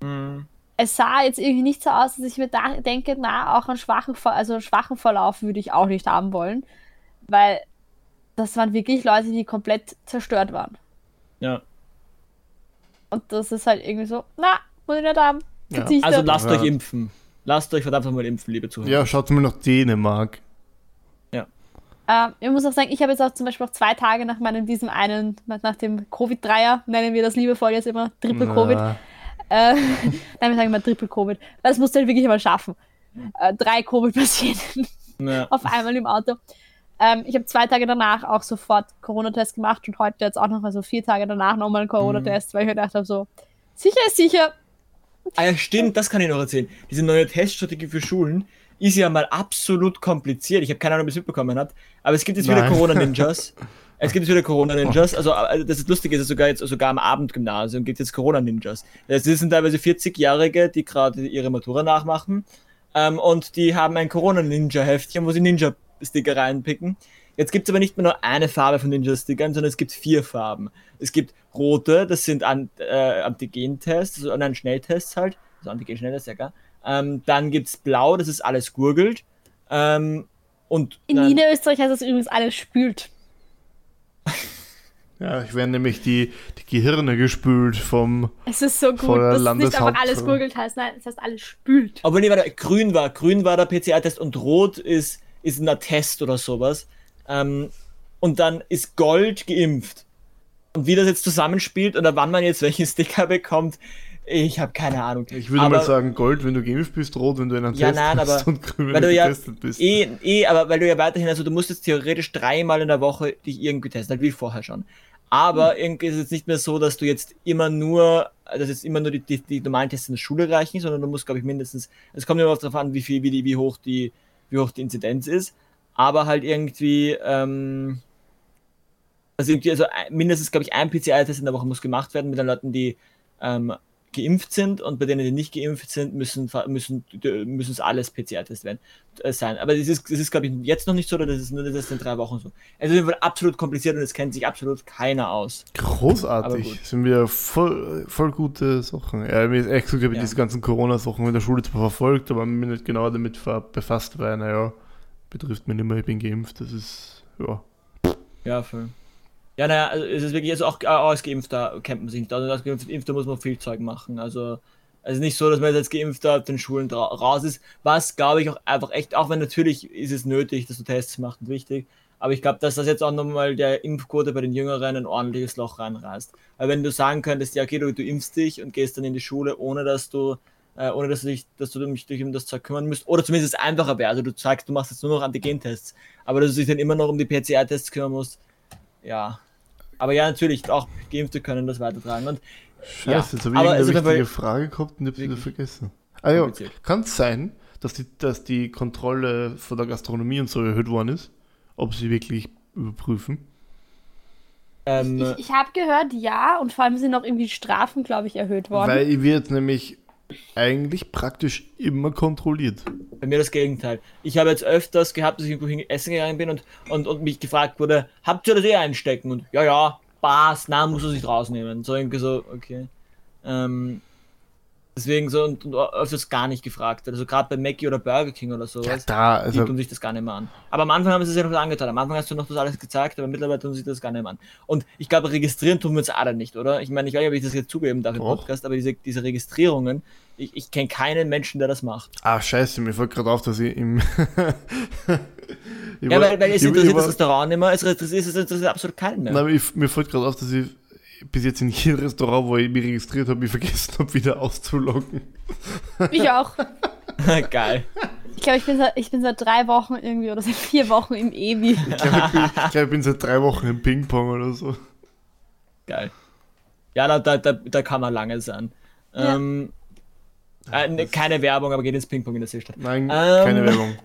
Mhm. Es sah jetzt irgendwie nicht so aus, dass ich mir da denke, na, auch einen schwachen, Ver also einen schwachen Verlauf würde ich auch nicht haben wollen, weil das waren wirklich Leute, die komplett zerstört waren. Ja. Und das ist halt irgendwie so, na, muss ich nicht haben. Ja. Also lasst Ja. euch impfen. Lasst euch verdammt nochmal impfen, liebe Zuhörer. ja, schaut mal nach Dänemark. Ähm, ich muss auch sagen, ich habe jetzt auch zum Beispiel auch zwei Tage nach meinem, diesem einen, nach nach dem Covid-Dreier, nennen wir das liebevoll jetzt immer, Triple-Covid. Äh, nein, wir sagen immer Triple-Covid. Weil Das musst du halt wirklich mal schaffen. Äh, drei Covid-Patienten. Ja. auf einmal im Auto. Ähm, ich habe zwei Tage danach auch sofort Corona-Test gemacht und heute jetzt auch noch, also vier Tage danach nochmal einen Corona-Test, weil ich mir gedacht habe, so, sicher ist sicher. Ah ja, stimmt, das kann ich noch erzählen. Diese neue Teststrategie für Schulen ist ja mal absolut kompliziert. Ich habe keine Ahnung, ob ihr es mitbekommen habt, aber es gibt jetzt wieder Nein. Corona-Ninjas. Es gibt wieder Corona-Ninjas. Also, also das ist lustig, ist sogar jetzt sogar am Abendgymnasium gibt es jetzt Corona-Ninjas. Das sind teilweise 40-Jährige, die gerade ihre Matura nachmachen. Ähm, und die haben ein Corona-Ninja-Heftchen, wo sie Ninja-Sticker reinpicken. Jetzt gibt es aber nicht mehr nur eine Farbe von Ninja-Stickern, sondern es gibt vier Farben. Es gibt rote, das sind An äh, Antigen-Tests, also nein, Schnelltests halt. Also Antigen-Schnelltests, ja klar. Ähm, dann gibt es blau, das ist alles gurgelt. Ähm, und In Niederösterreich heißt das übrigens alles spült. Ja, ich werden nämlich die, die Gehirne gespült vom. Es ist so gut, dass es nicht einfach alles gurgelt heißt, nein, es heißt alles spült. Obwohl, nee, warte, grün war. Grün war der PCR-Test und rot ist, ist ein Attest oder sowas. Ähm, und dann ist Gold geimpft. Und wie das jetzt zusammenspielt oder wann man jetzt welchen Sticker bekommt, ich habe keine Ahnung. Ich würde Aber- mal sagen, Gold, wenn du geimpft bist, rot, wenn du in einem Ja, Test nein, bist aber- und grün, wenn du ja getestet bist. Eh, eh, aber weil du ja weiterhin, also du musst jetzt theoretisch dreimal in der Woche dich irgendwie testen, halt wie vorher schon. Aber irgendwie ist es jetzt nicht mehr so, dass du jetzt immer nur, dass jetzt immer nur die, die, die normalen Tests in der Schule reichen, sondern du musst, glaube ich, mindestens, es kommt immer darauf an, wie viel, wie, die, wie hoch die, wie hoch die Inzidenz ist. Aber halt irgendwie, ähm, also irgendwie, also mindestens, glaube ich, ein PCR-Test in der Woche muss gemacht werden mit den Leuten, die ähm, geimpft sind und bei denen, die nicht geimpft sind, müssen müssen müssen es alles PCR-Test werden äh, sein. Aber das ist, das ist glaube ich, jetzt noch nicht so, oder das ist nur das ist in drei Wochen so. Es ist absolut kompliziert und es kennt sich absolut keiner aus. Großartig. Sind wieder voll, voll gute Sachen. Ja, mir ist echt so, glaube ich, Ja. diese ganzen Corona-Sachen in der Schule zwar verfolgt, aber mir nicht genau damit befasst, weil, naja, betrifft mich nicht mehr, ich bin geimpft. Das ist, ja. Ja, voll. Ja, naja, also es ist wirklich, also auch, als Geimpfter kennt man sich nicht. Also als Geimpfter muss man viel Zeug machen. Also, also nicht so, dass man jetzt als Geimpfter auf den Schulen raus ist. Was, glaube ich, auch einfach echt, auch wenn natürlich ist es nötig, dass du Tests machst und wichtig. Aber ich glaube, dass das jetzt auch nochmal der Impfquote bei den Jüngeren ein ordentliches Loch reinreißt. Weil wenn du sagen könntest, ja, okay, du, du impfst dich und gehst dann in die Schule, ohne dass du, äh, ohne dass du dich, dass du dich, um das Zeug kümmern müsst, oder zumindest es einfacher wäre. Also du sagst, du machst jetzt nur noch Antigentests, aber dass du dich dann immer noch um die PCR-Tests kümmern musst, ja. Aber ja, natürlich, auch Geimpfte können das weitertragen. Und Scheiße, Ja, jetzt habe ich aber jeden wichtige Fall Frage gehabt und ich habe sie wieder vergessen. Ah ja, kann es sein, dass die, dass die Kontrolle von der Gastronomie und so erhöht worden ist? Ob sie wirklich überprüfen? ähm, Ich, ich habe gehört, ja, und vor allem sind auch irgendwie Strafen, glaube ich, erhöht worden. Weil ich wird nämlich eigentlich praktisch immer kontrolliert. bei mir das Gegenteil. Ich habe jetzt öfters gehabt, dass ich irgendwo essen gegangen bin und, und, und mich gefragt wurde, habt ihr das eh einstecken? Und ja, ja, Spaß, na, muss er sich rausnehmen. So irgendwie so, okay. Ähm, deswegen so und, und öfters gar nicht gefragt. Also gerade bei Mackie oder Burger King oder Ja, sowas. da, die also tun sich das gar nicht mehr an. Aber am Anfang haben sie es ja noch angetan. Am Anfang hast du noch das alles gezeigt, aber mittlerweile tun sie sich das gar nicht mehr an. Und ich glaube, registrieren tun wir uns alle nicht, oder? Ich meine, ich weiß nicht, ob ich das jetzt zugeben darf im Doch. Podcast, aber diese, diese Registrierungen, ich, ich kenne keinen Menschen, der das macht. Ah, scheiße, mir fällt gerade auf, dass ich im. Ich Ja, weil, weil es interessiert das Restaurant nicht mehr, es interessiert, es interessiert absolut keinen mehr. Nein, ich, mir fällt gerade auf, dass ich bis jetzt in jedem Restaurant, wo ich mich registriert habe, ich vergessen habe, wieder auszuloggen. ich auch. Geil. Ich glaube, ich, bin seit- ich bin seit drei Wochen irgendwie oder seit vier Wochen im Ewi. Ich glaube, ich, bin- ich, glaub, ich bin seit drei Wochen im Ping-Pong oder so. Geil. Ja, da, da, da, da kann man lange sein. Ja. Ähm, äh, ne, keine Werbung, aber geht ins Ping-Pong in der Seestadt. Nein, Ähm, keine Werbung.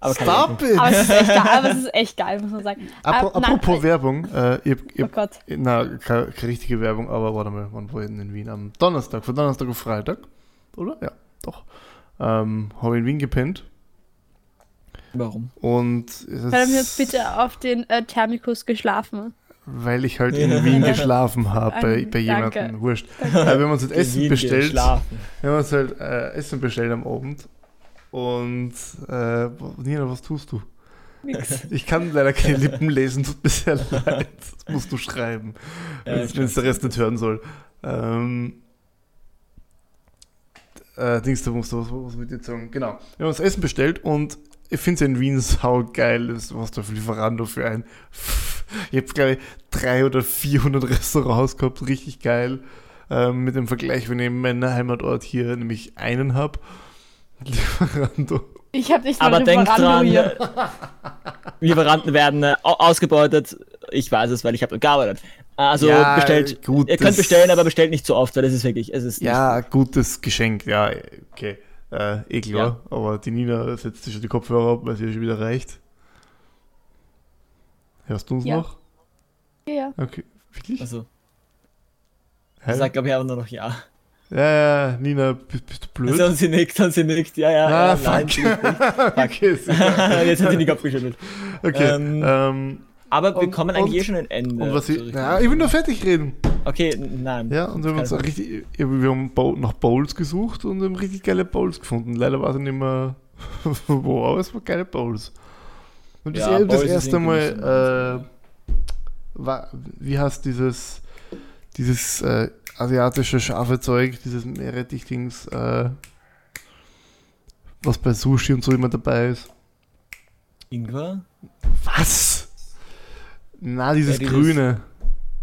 Aber Stop it! Aber es ist echt geil, aber es ist echt geil, muss man sagen. Apro nein, apropos äh, Werbung, äh, ich, ich, Oh Gott. na, keine, keine richtige Werbung, aber warte mal, wann war ich denn in Wien? Am Donnerstag, von Donnerstag auf Freitag, oder? Ja, doch. Ähm, habe in Wien gepennt Warum? und es ist- Können wir bitte auf den äh, Thermikus geschlafen? weil ich halt in Wien geschlafen habe bei, bei jemandem, wurscht. Äh, wir haben uns jetzt Essen bestellt. geschlafen. Wir haben uns halt äh, Essen bestellt am Abend. Und äh, Nina, was tust du? Nix. Ich kann leider keine Lippen lesen, tut mir sehr leid. Das musst du schreiben, Ja, wenn es der Rest nicht hören soll. Ähm, äh, Dings, da musst du was, was mit dir sagen. Genau. Wir haben uns Essen bestellt und ich finde es in Wien saugeil, ist, was da für Lieferando für ein. Ich habe, glaube ich, 300 oder 400 Restaurants gehabt, richtig geil. Ähm, mit dem Vergleich, wenn ich in meinem Heimatort hier nämlich einen habe. Lieferando. Ich habe nicht Aber denkt Lieferando dran, hier. Lieferanten werden äh, au- ausgebeutet. Ich weiß es, weil ich habe gearbeitet. Also Ja, bestellt. gut, ihr könnt bestellen, aber bestellt nicht zu oft, weil das ist wirklich, es ist Ja, gutes Geschenk, ja, okay. Äh, eh klar, aber die Nina setzt sich schon die Kopfhörer ab, weil sie ja schon wieder reicht. Hörst du uns Ja. noch? Ja, ja. Okay, wirklich? Also, Hä? ich sag glaube ich aber nur noch ja. Ja, ja, Nina, bist, du blöd? Und sie nickt, und sie nickt, ja, ja, ah, ja, fuck. nein, nicht. okay. Jetzt hat sie den Kopf geschüttelt. okay. Ähm, ähm, Aber wir Und- kommen eigentlich und- eh schon ein Ende. und was ich, ja, ich will nur fertig reden. Okay, nein. Ja, und wir haben uns auch richtig, wir haben nach Bowls gesucht und haben richtig geile Bowls gefunden. Leider war es nicht mehr wo, aber es waren geile Bowls. Und das, Ja, das erste nicht Mal, äh, war, wie heißt dieses, dieses äh, asiatische scharfe Zeug, dieses Meerrettich-Dings, äh, was bei Sushi und so immer dabei ist. Ingwer? Was? Na, dieses Ja, dieses- grüne.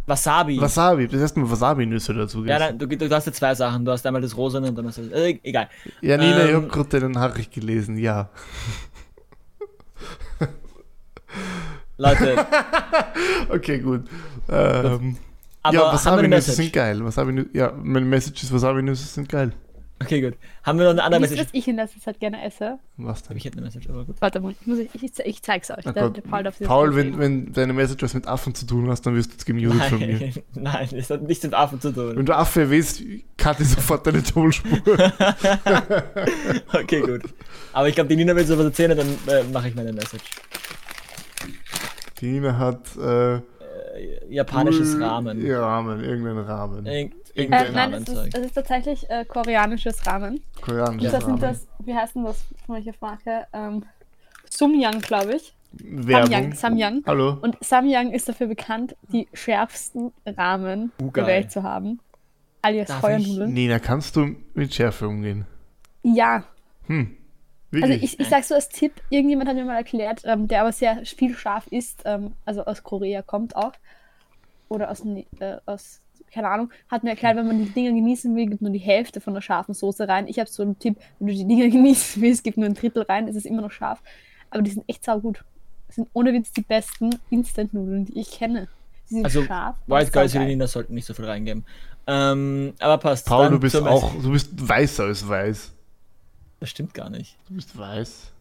Wasabi. Wasabi, das heißt mal Wasabi-Nüsse dazu. ja, nein, du, du hast ja zwei Sachen. Du hast einmal das Rosane und dann hast du. Äh, egal. Ja, Nina, ich Ähm, habe gerade deinen Nachricht gelesen, ja. Leute, Okay, gut. Ähm, aber ja, haben wir eine Wasabi-Nüsse sind geil. Wasabi ja, meine Message ist, Wasabi-Nüsse sind geil. Okay, gut. Haben wir noch eine andere Message? was ich in letzter Zeit gerne esse? Was denn? Ich hätte eine Message, aber gut. Warte mal, ich, muss, ich, ich, ich zeig's euch. Oh der, der Paul, Paul, wenn, wenn deine Message was mit Affen zu tun hast, dann wirst du jetzt gemutet von mir. Nein, nein, das hat nichts mit Affen zu tun. Wenn du Affe erwähnst, cutte ich sofort deine Tonspur. Okay, gut. Aber ich glaube, die Nina will so was erzählen, dann äh, mache ich meine Message. Die Nina hat Äh, japanisches cool- Ramen. Ja, Rahmen, irgendeinen Rahmen. Irgend, Äh, irgendein nein, es ist, es ist tatsächlich äh, koreanisches Ramen. Koreanisches Ja. Das sind Ramen. das, wie heißt denn das von welcher Marke? Ähm, Sumyang, glaube ich. Werbung. Samyang, Samyang. Hallo. Und Samyang ist dafür bekannt, die schärfsten Ramen Uh, der. Welt zu haben. Alias Feuernudeln. Nina, kannst du mit Schärfe umgehen? Ja, Hm. Also Wirklich? ich, ich sag so als Tipp, irgendjemand hat mir mal erklärt, ähm, der aber sehr viel scharf isst, ähm, also aus Korea kommt auch. Oder aus, äh, aus, keine Ahnung, hat mir erklärt, wenn man die Dinger genießen will, gibt nur die Hälfte von der scharfen Soße rein. Ich habe so einen Tipp, wenn du die Dinger genießen willst, gib nur ein Drittel rein, es ist immer noch scharf. Aber die sind echt saugut. Das sind ohne Witz die besten Instant-Nudeln, die ich kenne. Die sind Also, scharf. White Guys. Nina sollten nicht so viel reingeben. Ähm, aber passt. Paul, Dann du bist auch, du bist weißer als weiß. Das stimmt gar nicht. Du bist weiß.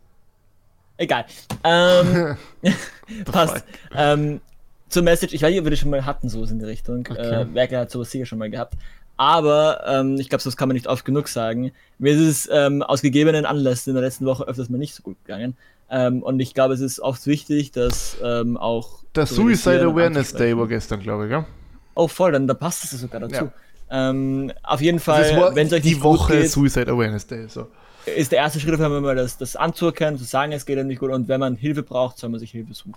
Egal. Ähm, passt. Ähm, zur Message, ich weiß nicht, ob wir das schon mal hatten, sowas in die Richtung. Okay. Äh, Werkel hat sowas sicher schon mal gehabt. Aber ähm, ich glaube, das kann man nicht oft genug sagen. Mir ist es ähm, aus gegebenen Anlässen in der letzten Woche öfters mal nicht so gut gegangen. Ähm, und ich glaube, es ist oft wichtig, dass ähm, auch. Der zu Suicide Awareness Day war gestern, glaube ich, ja? Oh, voll, dann da passt es sogar dazu. Ja. Ähm, auf jeden Fall, wenn es euch die nicht gut Woche geht, Suicide Awareness Day. So. Ist der erste Schritt auf einmal mal das, das anzuerkennen, zu sagen, es geht einem nicht gut. Und wenn man Hilfe braucht, soll man sich Hilfe suchen.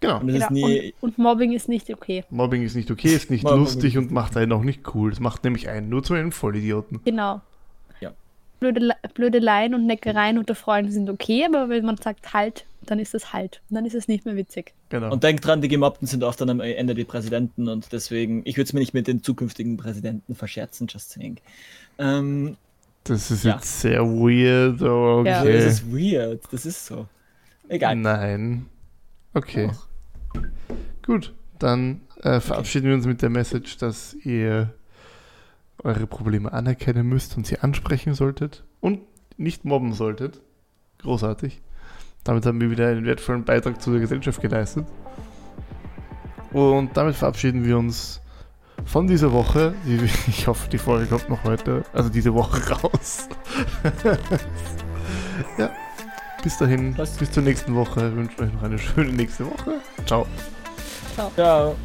Genau. Und Genau. ist nie. und, und Mobbing ist nicht okay. Mobbing ist nicht okay, ist nicht Mobbing lustig ist und macht einen auch nicht cool. Das macht nämlich einen nur zu einem Vollidioten. Genau. Ja. Blöde, Le- Blödeleien und Neckereien unter Freunden sind okay, aber wenn man sagt halt, dann ist es halt. Und dann ist es nicht mehr witzig. Genau. Und denkt dran, die Gemobbten sind oft dann am Ende die Präsidenten und deswegen, ich würde es mir nicht mit den zukünftigen Präsidenten verscherzen, just saying. Ähm, das ist ja. jetzt sehr weird, aber Ja. okay. Das ist weird, das ist so. Egal. Nein. Okay. Doch. Gut, dann äh, verabschieden wir uns mit der Message, dass ihr eure Probleme anerkennen müsst und sie ansprechen solltet und nicht mobben solltet. Großartig. Damit haben wir wieder einen wertvollen Beitrag zu der Gesellschaft geleistet. Und damit verabschieden wir uns von dieser Woche. Ich hoffe, die Folge kommt noch heute, also diese Woche raus. ja, bis dahin, Was? bis zur nächsten Woche. Ich wünsche euch noch eine schöne nächste Woche. Ciao. Ciao. Ciao.